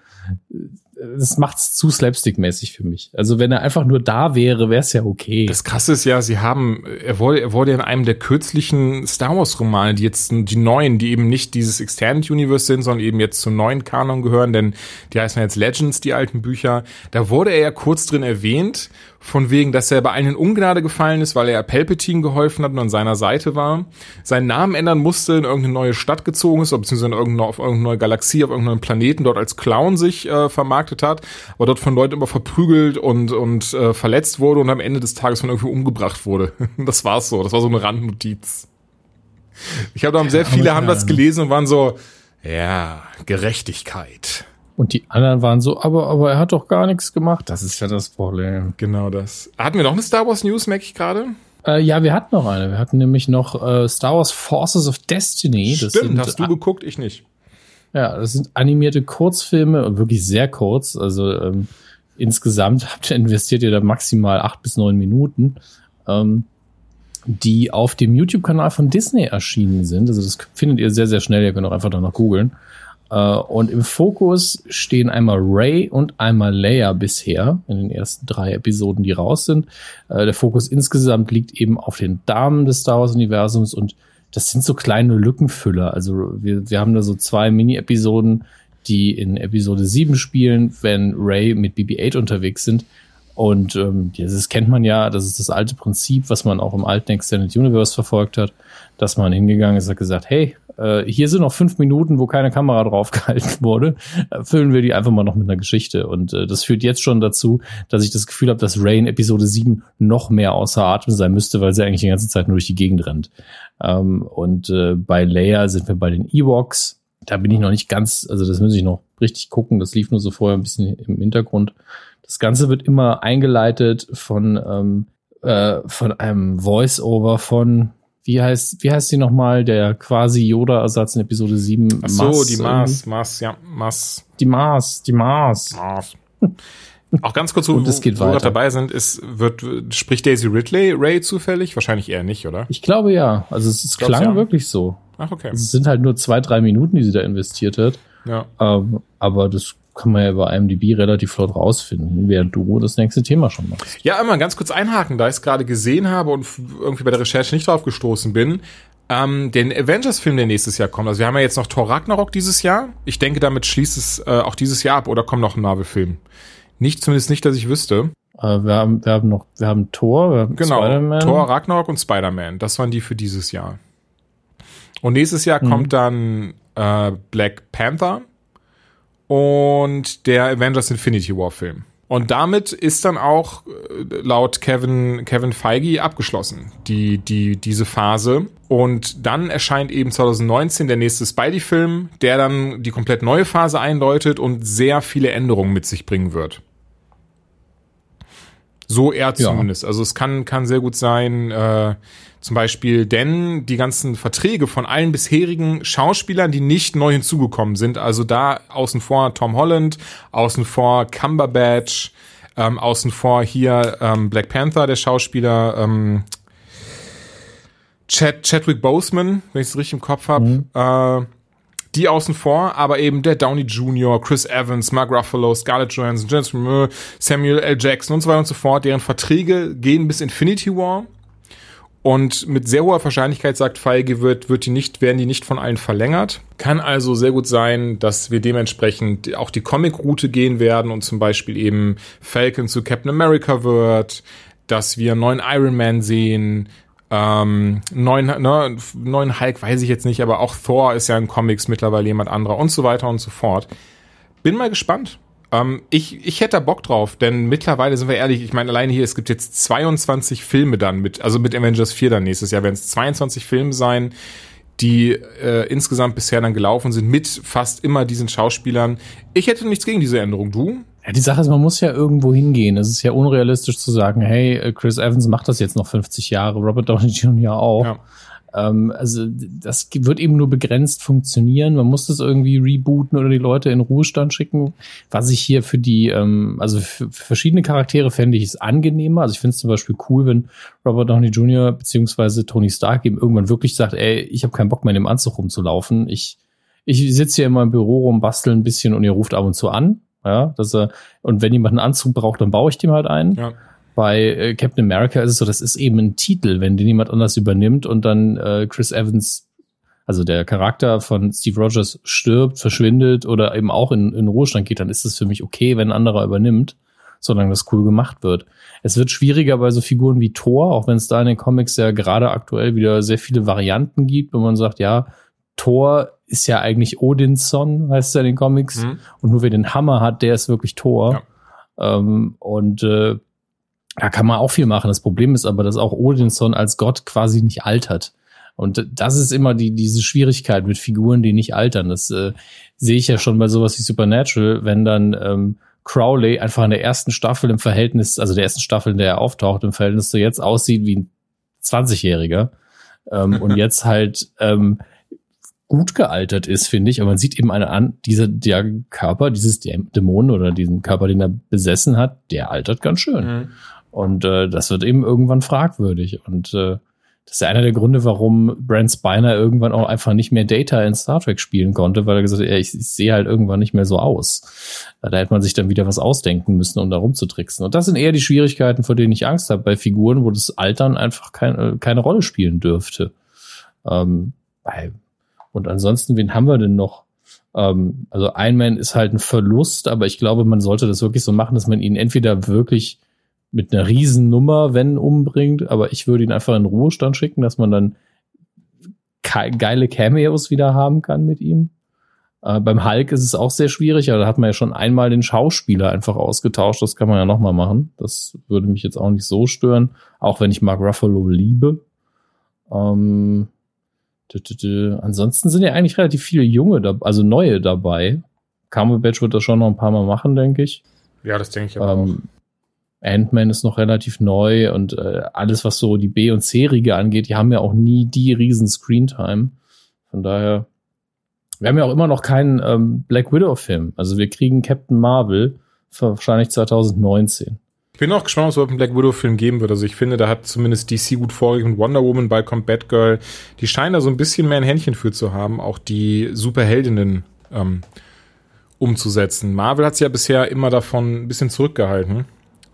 das macht's zu slapstick-mäßig für mich. Also wenn er einfach nur da wäre, wäre es ja okay. Das krasse ist ja, sie haben, er wurde, er wurde in einem der kürzlichen Star Wars Romane, die jetzt, die neuen, die eben nicht dieses Extended Universe sind, sondern eben jetzt zum neuen Kanon gehören, denn die heißen jetzt Legends, die alten Bücher. Da wurde er ja kurz drin erwähnt von wegen, dass er bei allen in Ungnade gefallen ist, weil er Palpatine geholfen hat und an seiner Seite war, seinen Namen ändern musste, in irgendeine neue Stadt gezogen ist, beziehungsweise in irgendeine, auf irgendeine neue Galaxie, auf irgendeinen Planeten dort als Clown sich äh, vermarktet hat, aber dort von Leuten immer verprügelt und, und äh, verletzt wurde und am Ende des Tages von irgendwie umgebracht wurde. das war's so, das war so eine Randnotiz. Ich habe da sehr viele haben das gelesen und waren so, ja, Gerechtigkeit. Und die anderen waren so, aber, aber er hat doch gar nichts gemacht. Das ist ja das Problem. Genau das. Hatten wir noch eine Star Wars News, merke ich gerade? Äh, ja, wir hatten noch eine. Wir hatten nämlich noch äh, Star Wars Forces of Destiny. Das Stimmt, sind, hast du geguckt, ich nicht. Ja, das sind animierte Kurzfilme und wirklich sehr kurz. Also ähm, insgesamt habt ihr investiert ihr da maximal acht bis neun Minuten, ähm, die auf dem YouTube-Kanal von Disney erschienen sind. Also das findet ihr sehr, sehr schnell. Ihr könnt auch einfach danach googeln. Äh, und im Fokus stehen einmal Ray und einmal Leia bisher in den ersten drei Episoden, die raus sind. Äh, der Fokus insgesamt liegt eben auf den Damen des Star Wars Universums und das sind so kleine Lückenfüller. Also wir, wir haben da so zwei Mini-Episoden, die in Episode 7 spielen, wenn Ray mit BB-8 unterwegs sind. Und ähm, das kennt man ja, das ist das alte Prinzip, was man auch im alten Extended Universe verfolgt hat, dass man hingegangen ist und gesagt, hey, äh, hier sind noch fünf Minuten, wo keine Kamera draufgehalten wurde, äh, füllen wir die einfach mal noch mit einer Geschichte. Und äh, das führt jetzt schon dazu, dass ich das Gefühl habe, dass Ray in Episode 7 noch mehr außer Atem sein müsste, weil sie eigentlich die ganze Zeit nur durch die Gegend rennt. Ähm, und äh, bei Leia sind wir bei den Ewoks. Da bin ich noch nicht ganz, also das muss ich noch richtig gucken. Das lief nur so vorher ein bisschen im Hintergrund. Das Ganze wird immer eingeleitet von, ähm, äh, von einem Voice-Over von, wie heißt, wie heißt sie nochmal, der quasi Yoda-Ersatz in Episode 7? Ach so, Mars, die Mars, Mars, ja, Mars. Die Mars, die Mars. Mars. Auch ganz kurz, wo, Und es geht wo wir dabei sind, ist, wird, spricht Daisy Ridley Ray zufällig? Wahrscheinlich eher nicht, oder? Ich glaube ja. Also es, es klang ja? wirklich so. Ach, okay. Es sind halt nur zwei, drei Minuten, die sie da investiert hat. Ja. Ähm, aber das kann man ja bei IMDb relativ flott rausfinden, während du das nächste Thema schon machst. Ja, immer ganz kurz einhaken, da ich es gerade gesehen habe und irgendwie bei der Recherche nicht drauf gestoßen bin. Ähm, den Avengers-Film, der nächstes Jahr kommt. Also wir haben ja jetzt noch Thor Ragnarok dieses Jahr. Ich denke, damit schließt es äh, auch dieses Jahr ab oder kommt noch ein Marvel-Film. Nicht, zumindest nicht, dass ich wüsste. Äh, wir, haben, wir haben noch, wir haben Thor, wir haben genau, Thor, Ragnarok und Spider-Man. Das waren die für dieses Jahr. Und nächstes Jahr mhm. kommt dann äh, Black Panther und der Avengers Infinity War Film. Und damit ist dann auch äh, laut Kevin, Kevin Feige abgeschlossen, die, die, diese Phase. Und dann erscheint eben 2019 der nächste Spidey-Film, der dann die komplett neue Phase einläutet und sehr viele Änderungen mit sich bringen wird. So er zumindest. Ja. Also es kann, kann sehr gut sein, äh, zum Beispiel, denn die ganzen Verträge von allen bisherigen Schauspielern, die nicht neu hinzugekommen sind, also da außen vor Tom Holland, außen vor Cumberbatch, ähm, außen vor hier ähm, Black Panther, der Schauspieler, ähm, Chad, Chadwick Boseman, wenn ich es richtig im Kopf habe, mhm. äh, die außen vor, aber eben der Downey Jr., Chris Evans, Mark Ruffalo, Scarlett Johansson, James Samuel L. Jackson und so weiter und so fort, deren Verträge gehen bis Infinity War und mit sehr hoher Wahrscheinlichkeit sagt Feige, wird, wird die nicht, werden die nicht von allen verlängert. Kann also sehr gut sein, dass wir dementsprechend auch die Comic-Route gehen werden und zum Beispiel eben Falcon zu Captain America wird, dass wir einen neuen Iron Man sehen, ähm, neuen, ne, neuen Hulk weiß ich jetzt nicht, aber auch Thor ist ja in Comics mittlerweile jemand anderer und so weiter und so fort. Bin mal gespannt. Ähm, ich, ich hätte da Bock drauf, denn mittlerweile sind wir ehrlich, ich meine, alleine hier, es gibt jetzt 22 Filme dann mit, also mit Avengers 4 dann nächstes Jahr werden es 22 Filme sein. die äh, insgesamt bisher dann gelaufen sind, mit fast immer diesen Schauspielern. Ich hätte nichts gegen diese Änderung. Du? Ja, die Sache ist, man muss ja irgendwo hingehen. Es ist ja unrealistisch zu sagen, hey, äh, Chris Evans macht das jetzt noch 50 Jahre, Robert Downey Jr. auch. Ja. Ähm, also das wird eben nur begrenzt funktionieren. Man muss das irgendwie rebooten oder die Leute in Ruhestand schicken. Was ich hier für die, ähm, also für verschiedene Charaktere fände ich es angenehmer. Also ich finde es zum Beispiel cool, wenn Robert Downey Jr. beziehungsweise Tony Stark eben irgendwann wirklich sagt, ey, ich habe keinen Bock mehr in dem Anzug rumzulaufen. Ich ich sitze hier in meinem Büro rum, bastel ein bisschen und ihr ruft ab und zu an ja, dass er, und wenn jemand einen Anzug braucht, dann baue ich dem halt einen. Ja. Bei äh, Captain America ist es so, das ist eben ein Titel, wenn den jemand anders übernimmt und dann äh, Chris Evans, also der Charakter von Steve Rogers stirbt, verschwindet oder eben auch in, in Ruhestand geht, dann ist es für mich okay, wenn ein anderer übernimmt, solange das cool gemacht wird. Es wird schwieriger bei so Figuren wie Thor, auch wenn es da in den Comics ja gerade aktuell wieder sehr viele Varianten gibt, wo man sagt, ja, Thor ist ja eigentlich Odins Son, heißt er in den Comics. Mhm. Und nur wer den Hammer hat, der ist wirklich Thor. Ja. Ähm, und äh, da kann man auch viel machen. Das Problem ist aber, dass auch Odinson als Gott quasi nicht altert. Und das ist immer die, diese Schwierigkeit mit Figuren, die nicht altern. Das äh, sehe ich ja schon bei sowas wie Supernatural, wenn dann ähm, Crowley einfach in der ersten Staffel im Verhältnis, also der ersten Staffel, in der er auftaucht, im Verhältnis zu jetzt aussieht wie ein 20-Jähriger. Ähm, und jetzt halt ähm, gut gealtert ist, finde ich. Aber man sieht eben eine an, dieser der Körper, dieses Dämon oder diesen Körper, den er besessen hat, der altert ganz schön. Mhm. Und äh, das wird eben irgendwann fragwürdig. Und äh, das ist ja einer der Gründe, warum Brent Spiner irgendwann auch einfach nicht mehr Data in Star Trek spielen konnte, weil er gesagt hat, ja, ich, ich sehe halt irgendwann nicht mehr so aus. Da hätte man sich dann wieder was ausdenken müssen, um da rumzutricksen. Und das sind eher die Schwierigkeiten, vor denen ich Angst habe, bei Figuren, wo das Altern einfach kein, äh, keine Rolle spielen dürfte. Ähm, und ansonsten, wen haben wir denn noch? Ähm, also Iron Man ist halt ein Verlust, aber ich glaube, man sollte das wirklich so machen, dass man ihn entweder wirklich mit einer Riesennummer, wenn umbringt, aber ich würde ihn einfach in Ruhestand schicken, dass man dann geile Cameos wieder haben kann mit ihm. Äh, beim Hulk ist es auch sehr schwierig, aber da hat man ja schon einmal den Schauspieler einfach ausgetauscht. Das kann man ja nochmal machen. Das würde mich jetzt auch nicht so stören, auch wenn ich Mark Ruffalo liebe. Ähm, Ansonsten sind ja eigentlich relativ viele junge, also neue dabei. Cumberbatch wird das schon noch ein paar Mal machen, denke ich. Ja, das denke ich aber ähm, auch. Ant-Man ist noch relativ neu und äh, alles, was so die B- und C-Riege angeht, die haben ja auch nie die riesen Screentime. Von daher, wir haben ja auch immer noch keinen ähm, Black Widow-Film. Also wir kriegen Captain Marvel wahrscheinlich 2019. Ich bin auch gespannt, was es überhaupt einen Black Widow-Film geben wird. Also ich finde, da hat zumindest DC gut vorgelegt und Wonder Woman, bald kommt Batgirl. Die scheinen da so ein bisschen mehr ein Händchen für zu haben, auch die Superheldinnen ähm, umzusetzen. Marvel hat sich ja bisher immer davon ein bisschen zurückgehalten.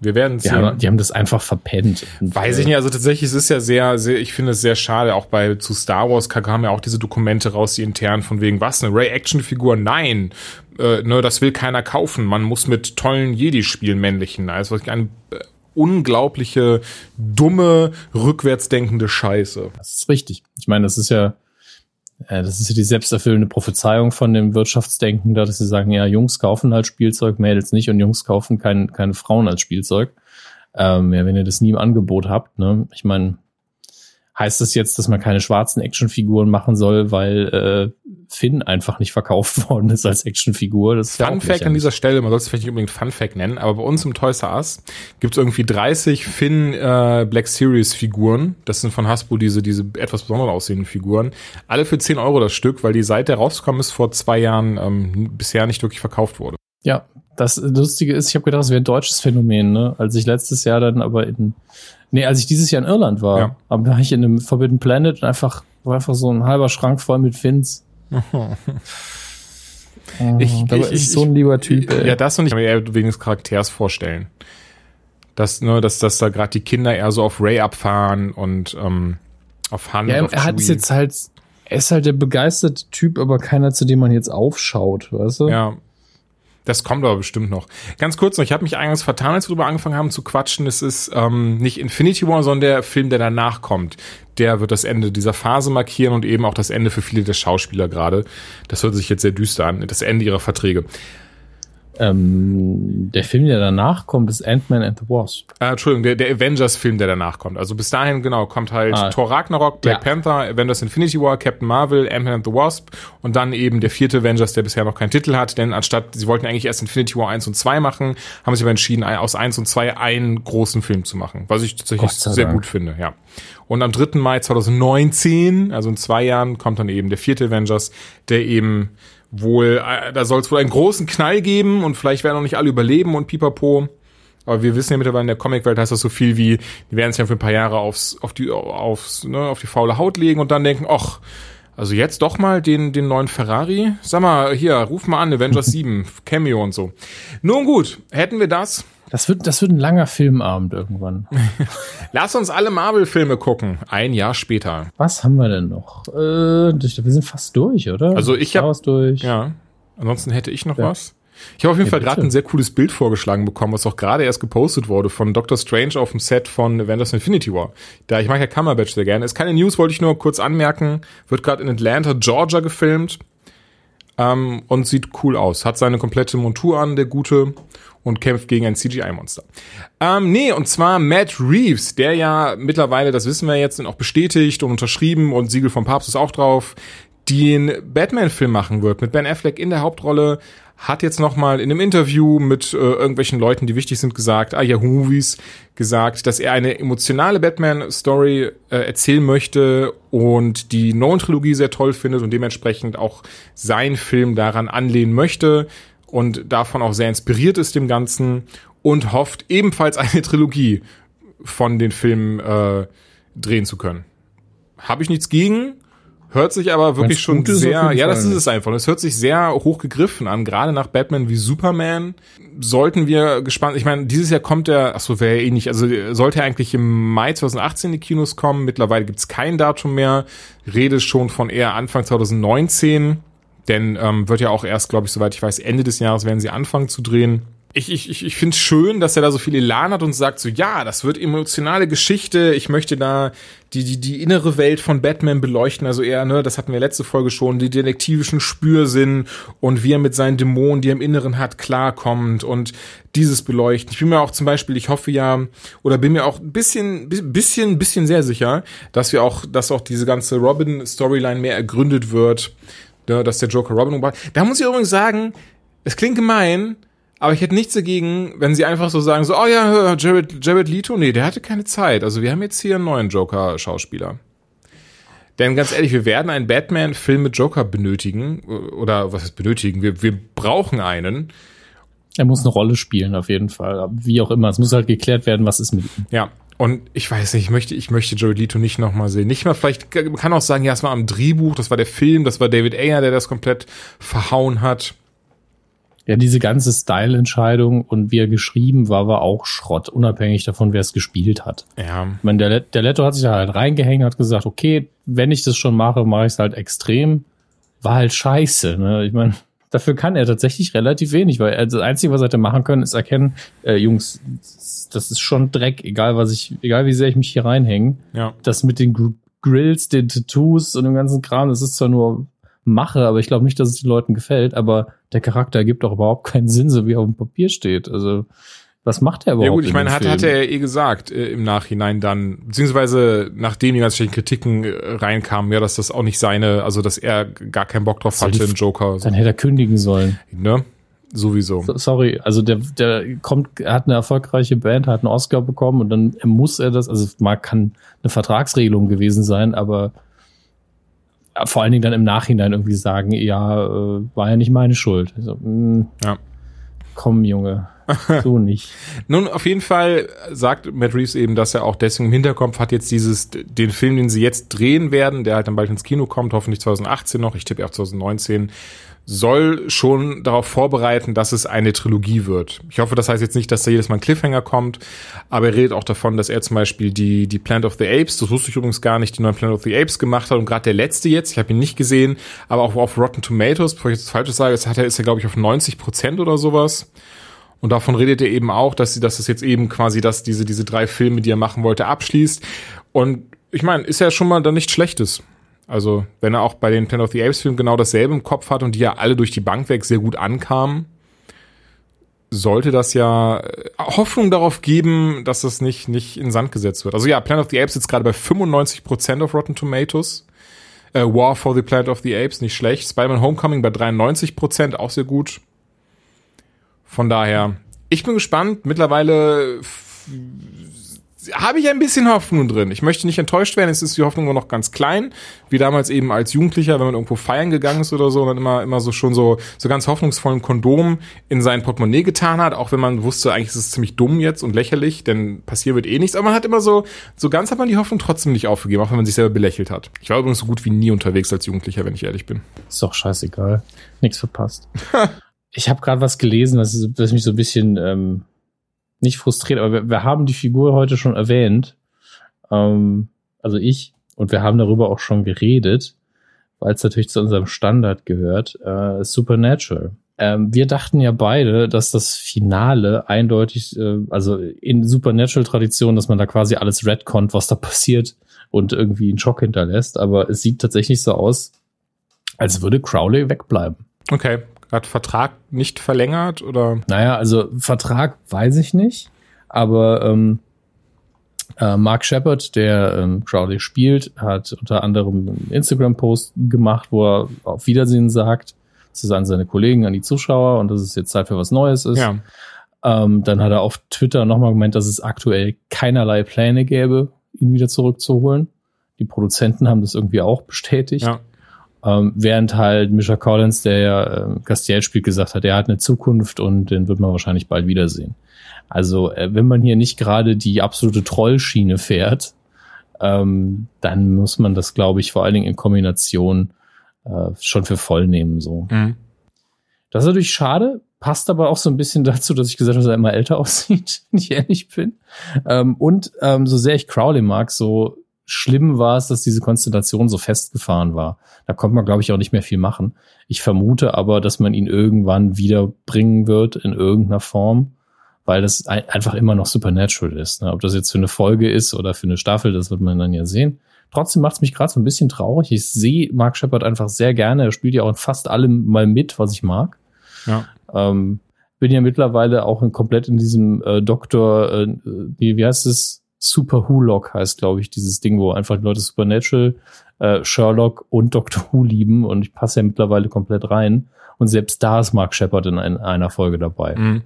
Wir werden sehen. Ja, die haben das einfach verpennt. Weiß ich nicht. Also tatsächlich, es ist ja sehr, sehr, ich finde es sehr schade. Auch bei zu Star Wars kamen ja auch diese Dokumente raus, die intern von wegen was eine Ray-Action-Figur. Nein, äh, ne, das will keiner kaufen. Man muss mit tollen Jedi spielen, männlichen. Also eine äh, unglaubliche, dumme, rückwärtsdenkende Scheiße. Das ist richtig. Ich meine, das ist ja, äh, das ist ja die selbsterfüllende Prophezeiung von dem Wirtschaftsdenken, da dass sie sagen, ja, Jungs kaufen halt Spielzeug, Mädels nicht und Jungs kaufen kein, keine Frauen als Spielzeug. Ähm, ja, wenn ihr das nie im Angebot habt, ne? Ich meine, heißt das jetzt, dass man keine schwarzen Actionfiguren machen soll, weil äh, Finn einfach nicht verkauft worden ist als Actionfigur. Das Fun ja Fact an dieser Stelle, man soll es vielleicht nicht unbedingt Fun Fact nennen, aber bei uns im Toys R Us gibt es irgendwie 30 Finn äh, Black Series Figuren. Das sind von Hasbro diese, diese etwas besonders aussehenden Figuren. Alle für 10 Euro das Stück, weil die seit der rausgekommen ist vor zwei Jahren ähm, bisher nicht wirklich verkauft wurde. Ja, das Lustige ist, ich habe gedacht, das wäre ein deutsches Phänomen, ne? Als ich letztes Jahr dann aber in Nee, als ich dieses Jahr in Irland war, ja. aber war ich in einem Forbidden Planet und einfach, war einfach so ein halber Schrank voll mit Fins. ich, ich, ich, ist so ein lieber Typ. Ey. Ja, das und ich kann mir eher wegen des Charakters vorstellen. Dass, ne, dass, dass da gerade die Kinder eher so auf Ray abfahren und ähm, auf Han. Ja, er hat es jetzt halt, er ist halt der begeisterte Typ, aber keiner, zu dem man jetzt aufschaut, weißt du? Ja, das kommt aber bestimmt noch. Ganz kurz noch, ich habe mich eingangs vertan, als wir darüber angefangen haben zu quatschen. Es ist ähm, nicht Infinity War, sondern der Film, der danach kommt. Der wird das Ende dieser Phase markieren und eben auch das Ende für viele der Schauspieler gerade. Das hört sich jetzt sehr düster an. Das Ende ihrer Verträge. Ähm, der Film, der danach kommt, ist Ant-Man and the Wasp. Äh, Entschuldigung, der, der Avengers-Film, der danach kommt. Also bis dahin, genau, kommt halt ah, Thor Ragnarok, Black ja. Panther, Avengers Infinity War, Captain Marvel, Ant-Man and the Wasp und dann eben der vierte Avengers, der bisher noch keinen Titel hat, denn anstatt, sie wollten eigentlich erst Infinity War 1 und 2 machen, haben sie aber entschieden, aus 1 und 2 einen großen Film zu machen, was ich tatsächlich sehr Dank. gut finde, ja. Und am 3. Mai 2019, also in zwei Jahren, kommt dann eben der vierte Avengers, der eben wohl, äh, da soll es wohl einen großen Knall geben und vielleicht werden auch nicht alle überleben und pipapo. Aber wir wissen ja mittlerweile in der Comicwelt heißt das so viel wie, die werden es ja für ein paar Jahre aufs, auf die, aufs, ne, auf die faule Haut legen und dann denken, ach, also jetzt doch mal den, den neuen Ferrari. Sag mal, hier, ruf mal an, Avengers 7, Cameo und so. Nun gut, hätten wir das, das wird, das wird ein langer Filmabend irgendwann. Lass uns alle Marvel-Filme gucken. Ein Jahr später. Was haben wir denn noch? Äh, wir sind fast durch, oder? Also ich habe durch. Ja. Ansonsten hätte ich noch ja. was. Ich habe auf jeden ja, Fall gerade ein sehr cooles Bild vorgeschlagen bekommen, was auch gerade erst gepostet wurde von Doctor Strange auf dem Set von Avengers Infinity War. Da ich mag ja Cumberbatch sehr gerne. Ist keine News, wollte ich nur kurz anmerken. Wird gerade in Atlanta, Georgia gefilmt ähm, und sieht cool aus. Hat seine komplette Montur an, der gute und kämpft gegen ein CGI-Monster. Ähm, nee, und zwar Matt Reeves, der ja mittlerweile, das wissen wir jetzt, auch bestätigt und unterschrieben und Siegel vom Papst ist auch drauf, den Batman-Film machen wird mit Ben Affleck in der Hauptrolle, hat jetzt nochmal in einem Interview mit äh, irgendwelchen Leuten, die wichtig sind, gesagt, ah, Yahoo Movies, gesagt, dass er eine emotionale Batman-Story äh, erzählen möchte und die Nolan-Trilogie sehr toll findet und dementsprechend auch sein Film daran anlehnen möchte und davon auch sehr inspiriert ist dem Ganzen und hofft ebenfalls eine Trilogie von den Filmen äh, drehen zu können. Habe ich nichts gegen, hört sich aber wirklich schon sehr, ja, das ist es einfach. Es hört sich sehr hoch gegriffen an, gerade nach Batman wie Superman. Sollten wir gespannt, ich meine, dieses Jahr kommt er, ach so, wäre ja eh nicht, also sollte er eigentlich im Mai 2018 in die Kinos kommen. Mittlerweile gibt's kein Datum mehr. Rede schon von eher Anfang 2019. Denn ähm, wird ja auch erst, glaube ich, soweit ich weiß, Ende des Jahres werden sie anfangen zu drehen. Ich, ich, ich, finde es schön, dass er da so viel Elan hat und sagt so, ja, das wird emotionale Geschichte. Ich möchte da die, die, die innere Welt von Batman beleuchten. Also eher, ne, das hatten wir letzte Folge schon, die detektivischen Spürsinn und wie er mit seinen Dämonen, die er im Inneren hat, klarkommt und dieses beleuchten. Ich bin mir auch zum Beispiel, ich hoffe ja, oder bin mir auch ein bisschen, bisschen, bisschen sehr sicher, dass wir auch, dass auch diese ganze Robin-Storyline mehr ergründet wird ne, dass der Joker Robin umbracht. Da muss ich übrigens sagen, es klingt gemein, aber ich hätte nichts dagegen, wenn sie einfach so sagen, so, oh ja, Jared, Jared Leto, nee, der hatte keine Zeit. Also wir haben jetzt hier einen neuen Joker-Schauspieler. Denn ganz ehrlich, wir werden einen Batman-Film mit Joker benötigen. Oder was heißt benötigen? Wir, wir brauchen einen. Er muss eine Rolle spielen, auf jeden Fall. Wie auch immer. Es muss halt geklärt werden, was ist mit ihm. Ja. Und ich weiß nicht, ich möchte, ich möchte Jared Leto nicht nochmal sehen. Nicht mal, vielleicht, man kann auch sagen, ja, es war am Drehbuch, das war der Film, das war David Ayer, der das komplett verhauen hat. Ja, diese ganze Style-Entscheidung und wie er geschrieben war, war auch Schrott, unabhängig davon, wer es gespielt hat. Ja. Ich meine, der, der Leto hat sich da halt reingehängt, hat gesagt, okay, wenn ich das schon mache, mache ich es halt extrem. War halt scheiße, ne? Ich meine, dafür kann er tatsächlich relativ wenig, weil er, das Einzige, was er hätte machen können, ist erkennen, äh, Jungs, das ist schon Dreck, egal was ich, egal wie sehr ich mich hier reinhänge. Ja. Das mit den Gr Grills, den Tattoos und dem ganzen Kram, das ist zwar nur Mache, aber ich glaube nicht, dass es den Leuten gefällt, aber der Charakter ergibt auch überhaupt keinen Sinn, so wie er auf dem Papier steht. Also, was macht er überhaupt? Ja gut, ich meine, hat, hat er eh gesagt äh, im Nachhinein dann, beziehungsweise nachdem die ganzen Kritiken äh, reinkamen, ja, dass das auch nicht seine, also dass er gar keinen Bock drauf hatte, im Joker. Dann hätte er kündigen sollen. Ne? Sowieso. So, sorry, also der, der kommt, er hat eine erfolgreiche Band, hat einen Oscar bekommen und dann muss er das, also mal kann eine Vertragsregelung gewesen sein, aber vor allen Dingen dann im Nachhinein irgendwie sagen, ja, äh, war ja nicht meine Schuld. Also, mh, hm, ja. Komm, Junge. So nicht. Nun, auf jeden Fall sagt Matt Reeves eben, dass er auch deswegen im Hinterkopf hat jetzt dieses, den Film, den sie jetzt drehen werden, der halt dann bald ins Kino kommt, hoffentlich 2018 noch, ich tippe auch 2019, soll schon darauf vorbereiten, dass es eine Trilogie wird. Ich hoffe, das heißt jetzt nicht, dass da jedes Mal ein Cliffhanger kommt, aber er redet auch davon, dass er zum Beispiel die, die Planet of the Apes, das wusste ich übrigens gar nicht, die neuen Planet of the Apes gemacht hat und gerade der letzte jetzt, ich habe ihn nicht gesehen, aber auch auf Rotten Tomatoes, bevor ich jetzt Falsches sage, ist er, ist er glaube ich auf 90 Prozent oder sowas. Und davon redet er eben auch, dass sie, dass es jetzt eben quasi, dass diese, diese drei Filme, die er machen wollte, abschließt. Und ich meine, ist ja schon mal dann nichts Schlechtes. Also, wenn er auch bei den Planet of the Apes Filmen genau dasselbe im Kopf hat und die ja alle durch die Bank weg sehr gut ankamen, sollte das ja äh, Hoffnung darauf geben, dass das nicht, nicht in Sand gesetzt wird. Also ja, Planet of the Apes ist gerade bei 95% auf Rotten Tomatoes. Äh, War for the Planet of the Apes, nicht schlecht. Spider-Man Homecoming bei 93%, auch sehr gut. Von daher, ich bin gespannt. Mittlerweile habe ich ein bisschen Hoffnung drin. Ich möchte nicht enttäuscht werden, es ist die Hoffnung nur noch ganz klein, wie damals eben als Jugendlicher, wenn man irgendwo feiern gegangen ist oder so, und dann immer, immer so schon so, so ganz hoffnungsvollen Kondom in sein Portemonnaie getan hat, auch wenn man wusste, eigentlich ist es ziemlich dumm jetzt und lächerlich, denn passiert wird eh nichts, aber man hat immer so, so ganz hat man die Hoffnung trotzdem nicht aufgegeben, auch wenn man sich selber belächelt hat. Ich war übrigens so gut wie nie unterwegs als Jugendlicher, wenn ich ehrlich bin. Ist doch scheißegal. Nichts verpasst. ich habe gerade was gelesen, was, was mich so ein bisschen ähm, nicht frustriert, aber wir, wir haben die Figur heute schon erwähnt. Ähm, also ich. Und wir haben darüber auch schon geredet, weil es natürlich zu unserem Standard gehört. Äh, Supernatural. Ähm, wir dachten ja beide, dass das Finale eindeutig, äh, also in Supernatural-Tradition, dass man da quasi alles retconnt, was da passiert und irgendwie einen Schock hinterlässt. Aber es sieht tatsächlich so aus, als würde Crowley wegbleiben. Okay, hat Vertrag nicht verlängert oder? Naja, also Vertrag weiß ich nicht, aber ähm, äh, Mark Shepard, der ähm, Crowley spielt, hat unter anderem einen Instagram-Post gemacht, wo er auf Wiedersehen sagt, zu an seine Kollegen, an die Zuschauer und dass es jetzt Zeit für was Neues ist. Ja. Ähm, dann hat er auf Twitter nochmal gemeint, dass es aktuell keinerlei Pläne gäbe, ihn wieder zurückzuholen. Die Produzenten haben das irgendwie auch bestätigt. Ja. Ähm, während halt Misha Collins, der ja äh, Castiel spielt, gesagt hat, er hat eine Zukunft und den wird man wahrscheinlich bald wiedersehen. Also äh, wenn man hier nicht gerade die absolute Trollschiene fährt, ähm, dann muss man das, glaube ich, vor allen Dingen in Kombination äh, schon für voll nehmen. So. Mhm. Das ist natürlich schade, passt aber auch so ein bisschen dazu, dass ich gesagt habe, dass er immer älter aussieht, wenn ich ehrlich bin. Ähm, und ähm, so sehr ich Crowley mag, so schlimm war es, dass diese Konstellation so festgefahren war. Da konnte man, glaube ich, auch nicht mehr viel machen. Ich vermute aber, dass man ihn irgendwann wiederbringen wird in irgendeiner Form, weil das ein, einfach immer noch Supernatural ist. Ne? Ob das jetzt für eine Folge ist oder für eine Staffel, das wird man dann ja sehen. Trotzdem macht es mich gerade so ein bisschen traurig. Ich sehe Mark Shepard einfach sehr gerne. Er spielt ja auch in fast allem mal mit, was ich mag. Ja. Ähm, bin ja mittlerweile auch in, komplett in diesem äh, Doktor, äh, wie, wie heißt es? Super Who-Lock heißt, glaube ich, dieses Ding, wo einfach Leute Supernatural, äh, Sherlock und Doctor Who lieben und ich passe ja mittlerweile komplett rein. Und selbst da ist Mark Shepard in ein, einer Folge dabei. Mhm.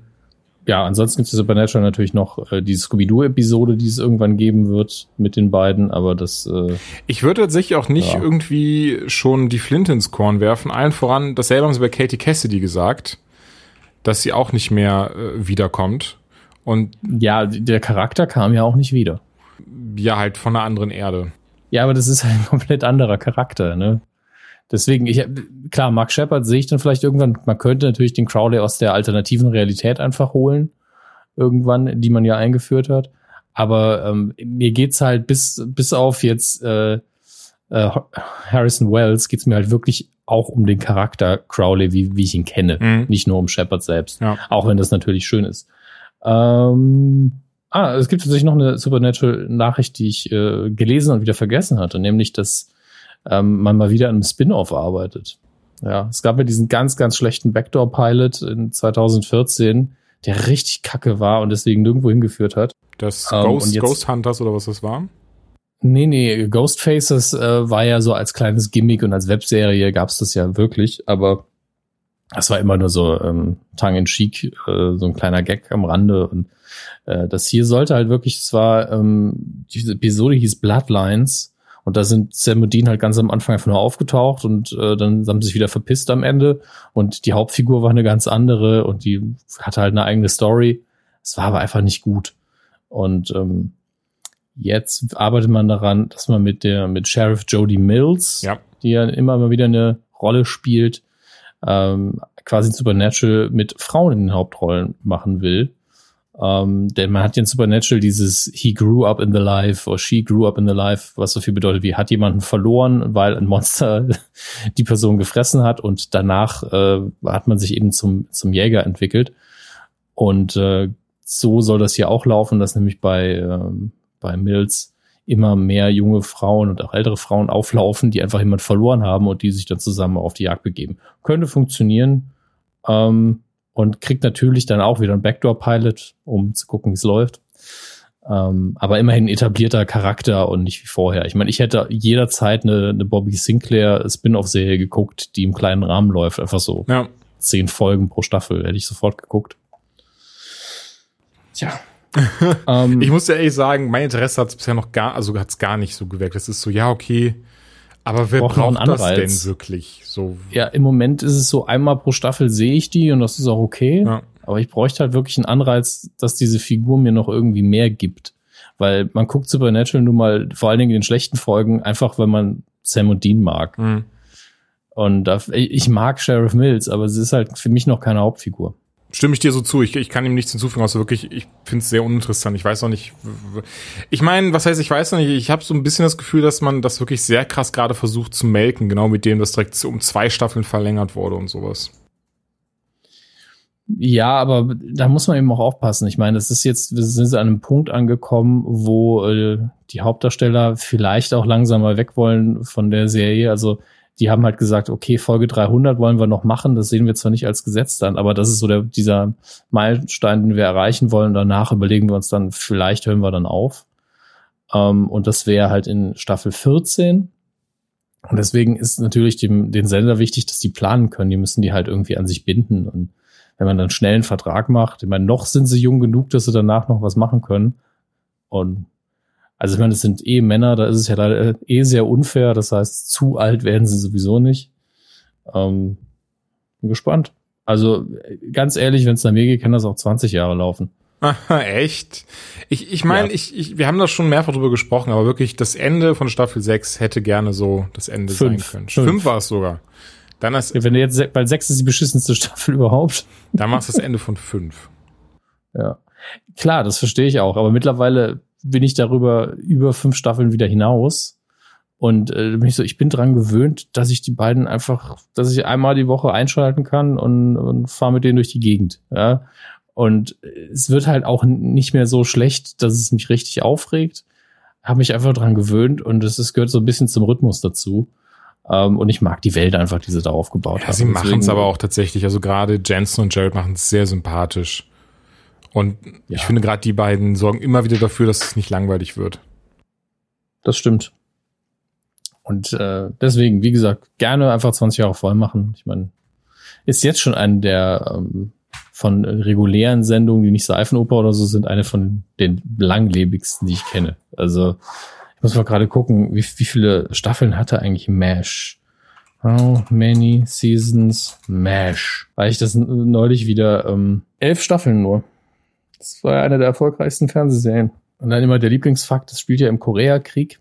Ja, ansonsten gibt es Supernatural natürlich noch äh, die Scooby-Doo-Episode, die es irgendwann geben wird mit den beiden, aber das. Äh, ich würde tatsächlich auch nicht ja. irgendwie schon die Flint ins Korn werfen. Allen voran, dasselbe haben sie bei Katie Cassidy gesagt, dass sie auch nicht mehr äh, wiederkommt. Und ja, der Charakter kam ja auch nicht wieder. Ja, halt von einer anderen Erde. Ja, aber das ist halt ein komplett anderer Charakter, ne? Deswegen, ich, klar, Mark Shepard sehe ich dann vielleicht irgendwann, man könnte natürlich den Crowley aus der alternativen Realität einfach holen, irgendwann, die man ja eingeführt hat. Aber ähm, mir geht's halt bis, bis auf jetzt äh, äh, Harrison Wells geht's mir halt wirklich auch um den Charakter Crowley, wie, wie ich ihn kenne. Mhm. Nicht nur um Shepard selbst. Ja. Auch wenn das natürlich schön ist. Ähm, ah, es gibt tatsächlich noch eine Supernatural-Nachricht, die ich äh, gelesen und wieder vergessen hatte, nämlich, dass ähm, man mal wieder an einem Spin-off arbeitet. Ja, es gab ja diesen ganz, ganz schlechten Backdoor-Pilot in 2014, der richtig kacke war und deswegen nirgendwo hingeführt hat. Das ähm, Ghost, Ghost Hunters oder was das war? Nee, nee, Ghost Faces äh, war ja so als kleines Gimmick und als Webserie gab's das ja wirklich, aber das war immer nur so ähm, tongue in cheek, äh, so ein kleiner Gag am Rande. Und äh, das hier sollte halt wirklich, es war, ähm, diese Episode hieß Bloodlines und da sind Sam und Dean halt ganz am Anfang einfach nur aufgetaucht und äh, dann haben sie sich wieder verpisst am Ende und die Hauptfigur war eine ganz andere und die hatte halt eine eigene Story. Es war aber einfach nicht gut. Und ähm, jetzt arbeitet man daran, dass man mit der mit Sheriff Jody Mills, ja. die ja immer mal wieder eine Rolle spielt, ähm, quasi Supernatural mit Frauen in den Hauptrollen machen will. Ähm, denn man hat ja in Supernatural dieses He grew up in the life or She grew up in the life, was so viel bedeutet wie hat jemanden verloren, weil ein Monster die Person gefressen hat und danach äh, hat man sich eben zum, zum Jäger entwickelt. Und äh, so soll das hier auch laufen, dass nämlich bei, äh, bei Mills immer mehr junge Frauen und auch ältere Frauen auflaufen, die einfach jemand verloren haben und die sich dann zusammen auf die Jagd begeben. Könnte funktionieren. Ähm, und kriegt natürlich dann auch wieder einen Backdoor-Pilot, um zu gucken, wie es läuft. Ähm, aber immerhin etablierter Charakter und nicht wie vorher. Ich meine, ich hätte jederzeit eine, eine Bobby Sinclair Spin-off-Serie geguckt, die im kleinen Rahmen läuft. Einfach so ja. zehn Folgen pro Staffel hätte ich sofort geguckt. Tja. ähm, ich muss ja ehrlich sagen, mein Interesse hat es bisher noch gar, also hat es gar nicht so gewirkt. Es ist so, ja, okay, aber wer braucht, braucht das denn wirklich? So. Ja, im Moment ist es so, einmal pro Staffel sehe ich die und das ist auch okay. Ja. Aber ich bräuchte halt wirklich einen Anreiz, dass diese Figur mir noch irgendwie mehr gibt. Weil man guckt Supernatural nun mal vor allen Dingen in den schlechten Folgen einfach, weil man Sam und Dean mag. Mhm. Und ich mag Sheriff Mills, aber sie ist halt für mich noch keine Hauptfigur stimme ich dir so zu. Ich, ich kann ihm nichts hinzufügen, außer wirklich, ich finde es sehr uninteressant. Ich weiß auch nicht. Ich meine, was heißt, ich weiß noch nicht, ich habe so ein bisschen das Gefühl, dass man das wirklich sehr krass gerade versucht zu melken, genau mit dem, das direkt um zwei Staffeln verlängert wurde und sowas. Ja, aber da muss man eben auch aufpassen. Ich meine, das ist jetzt, wir sind an einem Punkt angekommen, wo äh, die Hauptdarsteller vielleicht auch langsam mal weg wollen von der Serie. Also die haben halt gesagt, okay, Folge 300 wollen wir noch machen. Das sehen wir zwar nicht als Gesetz dann, aber das ist so der, dieser Meilenstein, den wir erreichen wollen. Danach überlegen wir uns dann, vielleicht hören wir dann auf. Ähm, und das wäre halt in Staffel 14. Und deswegen ist natürlich dem, den Sender wichtig, dass die planen können. Die müssen die halt irgendwie an sich binden. Und wenn man dann schnell einen Vertrag macht, ich meine, noch sind sie jung genug, dass sie danach noch was machen können. Und also ich meine, das sind eh Männer, da ist es ja leider eh sehr unfair. Das heißt, zu alt werden sie sowieso nicht. Ähm, bin gespannt. Also ganz ehrlich, wenn es nach mir geht, kann das auch 20 Jahre laufen. Aha, echt? Ich, ich meine, ja. ich, ich, wir haben da schon mehrfach drüber gesprochen, aber wirklich das Ende von Staffel 6 hätte gerne so das Ende Fünf. sein können. Fünf, Fünf war es sogar. Dann hast, ja, wenn du jetzt, weil 6 ist die beschissenste Staffel überhaupt. Dann machst du das Ende von 5. Ja. Klar, das verstehe ich auch, aber mittlerweile bin ich darüber über fünf Staffeln wieder hinaus. Und äh, bin ich so, ich bin dran gewöhnt, dass ich die beiden einfach, dass ich einmal die Woche einschalten kann und, und fahre mit denen durch die Gegend. Ja. Und es wird halt auch nicht mehr so schlecht, dass es mich richtig aufregt. Habe mich einfach dran gewöhnt und es gehört so ein bisschen zum Rhythmus dazu. Um, ähm, und ich mag die Welt einfach, die sie da aufgebaut ja, haben. Sie machen es aber auch tatsächlich. Also gerade Jensen und Jared machen es sehr sympathisch. Und ja. ich finde gerade die beiden sorgen immer wieder dafür, dass es nicht langweilig wird. Das stimmt. Und äh, deswegen, wie gesagt, gerne einfach 20 Jahre voll machen. Ich meine, ist jetzt schon eine der ähm, von regulären Sendungen, die nicht Seifenoper oder so sind, eine von den langlebigsten, die ich kenne. Also ich muss mal gerade gucken, wie, wie viele Staffeln hatte eigentlich MASH? How many seasons MASH? Weil ich das neulich wieder ähm, elf Staffeln nur. Das war eine der erfolgreichsten Fernsehserien. Und dann immer der Lieblingsfakt, das spielt ja im Koreakrieg.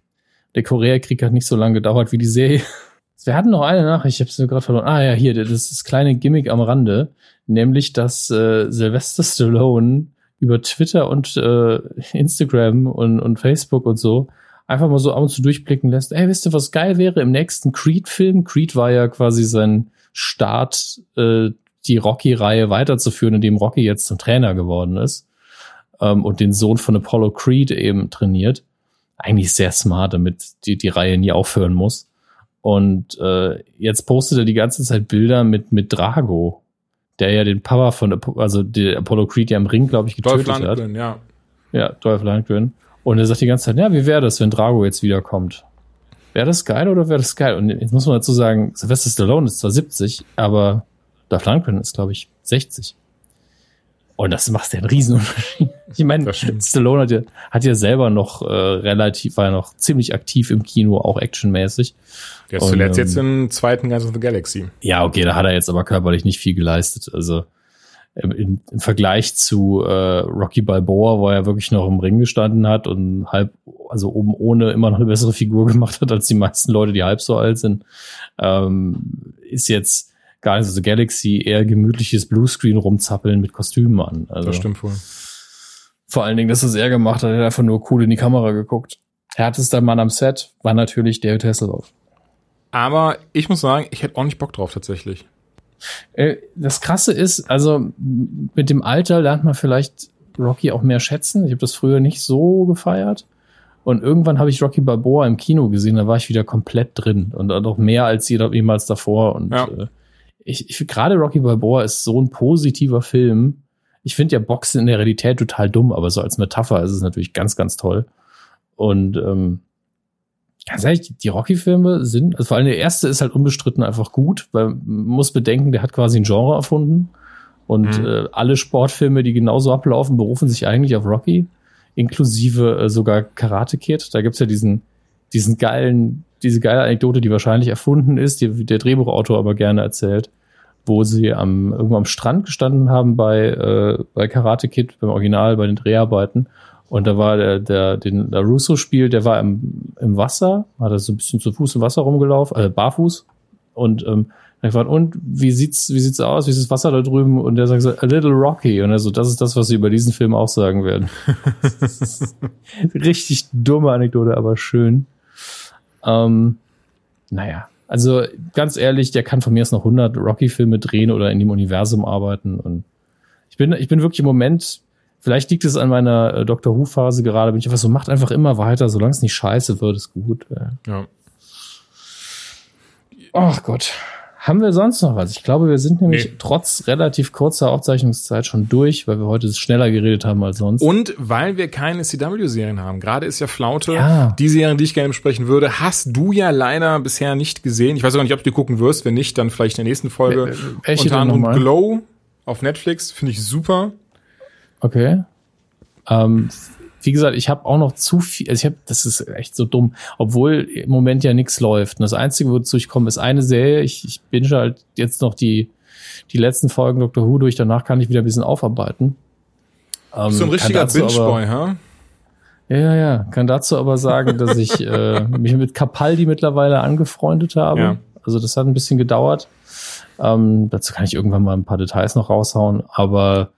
Der Koreakrieg hat nicht so lange gedauert wie die Serie. Wir hatten noch eine Nachricht, ich habe nur gerade verloren. Ah ja, hier, das ist das kleine Gimmick am Rande, nämlich dass äh, Sylvester Stallone über Twitter und äh, Instagram und, und Facebook und so einfach mal so ab und zu durchblicken lässt. Ey, wisst ihr, was geil wäre im nächsten Creed-Film? Creed war ja quasi sein Start, äh, die Rocky-Reihe weiterzuführen, indem Rocky jetzt zum Trainer geworden ist ähm, und den Sohn von Apollo Creed eben trainiert. Eigentlich sehr smart, damit die, die Reihe nie aufhören muss. Und äh, jetzt postet er die ganze Zeit Bilder mit, mit Drago, der ja den Papa von, also der Apollo Creed ja im Ring, glaube ich, getötet Dolph Landgren, hat. ja. Ja, Dolph Landgren. Und er sagt die ganze Zeit, ja, wie wäre das, wenn Drago jetzt wiederkommt? Wäre das geil oder wäre das geil? Und jetzt muss man dazu sagen, Sylvester Stallone ist zwar 70, aber Dolph Landgren ist, glaube ich, 60. Und das macht ja einen Riesenunterschied. Ich meine, Stallone hat ja, hat ja selber noch äh, relativ, war ja noch ziemlich aktiv im Kino, auch actionmäßig. Der ist zuletzt ähm, jetzt im zweiten Guardians of the Galaxy. Ja, okay, da hat er jetzt aber körperlich nicht viel geleistet. Also im, im, im Vergleich zu äh, Rocky Balboa, wo er wirklich noch im Ring gestanden hat und halb, also oben ohne immer noch eine bessere Figur gemacht hat als die meisten Leute, die halb so alt sind, ähm, ist jetzt Guardians of the Galaxy eher gemütliches Bluescreen rumzappeln mit Kostümen an. Also, das stimmt wohl. Vor allen Dingen, dass es er gemacht hat, er hat einfach nur cool in die Kamera geguckt. Härtester Mann am Set war natürlich David Hasselhoff. Aber ich muss sagen, ich hätte auch nicht Bock drauf tatsächlich. Äh, das Krasse ist, also mit dem Alter lernt man vielleicht Rocky auch mehr schätzen. Ich habe das früher nicht so gefeiert. Und irgendwann habe ich Rocky Balboa im Kino gesehen, da war ich wieder komplett drin und auch mehr als jemals davor. Und ja. äh, ich, ich gerade Rocky Balboa ist so ein positiver Film. Ich finde ja Boxen in der Realität total dumm, aber so als Metapher ist es natürlich ganz, ganz toll. Und ähm, ganz ehrlich, die Rocky-Filme sind, also vor allem der erste ist halt unbestritten einfach gut, weil man muss bedenken, der hat quasi ein Genre erfunden. Und mhm. äh, alle Sportfilme, die genauso ablaufen, berufen sich eigentlich auf Rocky, inklusive äh, sogar Karate Kid. Da gibt's ja diesen, diesen geilen diese geile Anekdote, die wahrscheinlich erfunden ist, die der Drehbuchautor aber gerne erzählt, wo sie am, irgendwo am Strand gestanden haben bei, äh, bei Karate Kid, beim Original, bei den Dreharbeiten. Und da war der, der, den der Russo spielt, der war im, im Wasser, hat er so ein bisschen zu Fuß im Wasser rumgelaufen, äh, barfuß. Und ähm, er gefragt, und wie sieht's, wie sieht's aus? Wie ist das Wasser da drüben? Und der sagt so, a little rocky. Und er so, das ist das, was sie über diesen Film auch sagen werden. richtig dumme Anekdote, aber schön. Ähm, naja, also ganz ehrlich, der kann von mir aus noch 100 Rocky-Filme drehen oder in dem Universum arbeiten. Und ich bin, ich bin wirklich im Moment, vielleicht liegt es an meiner äh, Doctor Who-Phase gerade, bin ich einfach so, macht einfach immer weiter, solange es nicht scheiße wird, ist gut. Ja. Ach Gott. Haben wir sonst noch was? Ich glaube, wir sind nämlich nee. trotz relativ kurzer Aufzeichnungszeit schon durch, weil wir heute schneller geredet haben als sonst. Und weil wir keine CW-Serien haben. Gerade ist ja Flaute. Ja. Die Serien, die ich gerne besprechen würde, hast du ja leider bisher nicht gesehen. Ich weiß auch nicht, ob du die gucken wirst. Wenn nicht, dann vielleicht in der nächsten Folge. Welche Unter anderem Glow auf Netflix. Finde ich super. Okay. Ähm, wie gesagt, ich habe auch noch zu viel, also ich habe, das ist echt so dumm, obwohl im Moment ja nichts läuft. Und das Einzige, wozu ich komme, ist eine Serie. Ich, ich binge halt jetzt noch die, die letzten Folgen Dr. Who durch, danach kann ich wieder ein bisschen aufarbeiten. Ähm, so ein richtiger Binge-Boy, ha? Ja, ja, ja. Kann dazu aber sagen, dass ich äh, mich mit Capaldi mittlerweile angefreundet habe. Ja. Also das hat ein bisschen gedauert. Ähm, dazu kann ich irgendwann mal ein paar Details noch raushauen, aber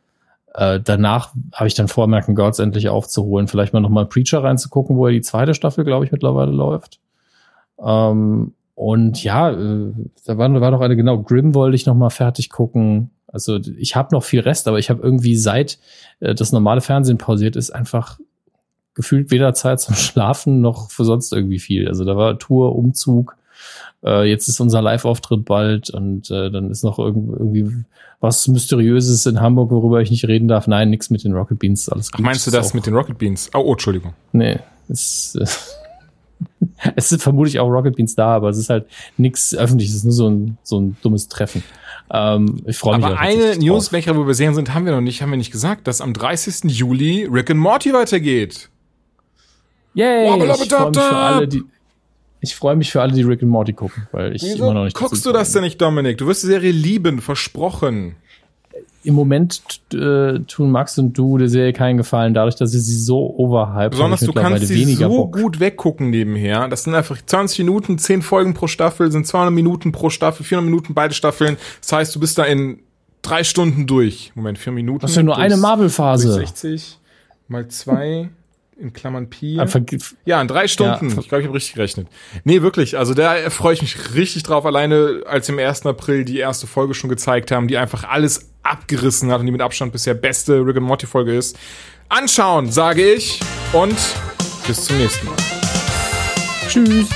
äh, danach habe ich dann vor, American Gods endlich aufzuholen. Vielleicht mal nochmal Preacher reinzugucken, wo er die zweite Staffel, glaube ich, mittlerweile läuft. Ähm, und ja, äh, da war, war noch eine, genau, Grimm wollte ich nochmal fertig gucken. Also ich habe noch viel Rest, aber ich habe irgendwie seit äh, das normale Fernsehen pausiert ist, einfach gefühlt weder Zeit zum Schlafen noch für sonst irgendwie viel. Also da war Tour, Umzug, äh, jetzt ist unser Live-Auftritt bald und äh, dann ist noch irgendwie was Mysteriöses in Hamburg, worüber ich nicht reden darf. Nein, nichts mit den Rocket Beans, alles gut. Ach, meinst du das mit den Rocket Beans? Oh, oh Entschuldigung. Nee, es, äh, es sind vermutlich auch Rocket Beans da, aber es ist halt nichts öffentliches, nur so ein, so ein dummes Treffen. Ähm, ich freue mich. Aber eine News, welcher wo wir sehen sind, haben wir noch nicht, haben wir nicht gesagt, dass am 30. Juli Rick and Morty weitergeht. Yay! Ich freue mich für alle, die, ich freue mich für alle, die Rick and Morty gucken, weil ich Wieso immer noch nicht. Guckst du das denn nicht, Dominik? Du wirst die Serie lieben, versprochen. Im Moment äh, tun Max und du der Serie keinen Gefallen, dadurch, dass sie sie so overhyped Besonders du kannst sie so Bock. gut weggucken nebenher. Das sind einfach 20 Minuten, 10 Folgen pro Staffel, sind 200 Minuten pro Staffel, 400 Minuten beide Staffeln. Das heißt, du bist da in drei Stunden durch. Moment, vier Minuten. Das ist ja nur eine Marvel-Phase. 60 mal zwei in Klammern Pi. Ja, in drei Stunden. Ja. Ich glaube, ich habe richtig gerechnet. Nee, wirklich. Also da freue ich mich richtig drauf. Alleine als im 1. April die erste Folge schon gezeigt haben, die einfach alles abgerissen hat und die mit Abstand bisher beste Rick and Morty Folge ist. Anschauen, sage ich. Und bis zum nächsten Mal. Tschüss.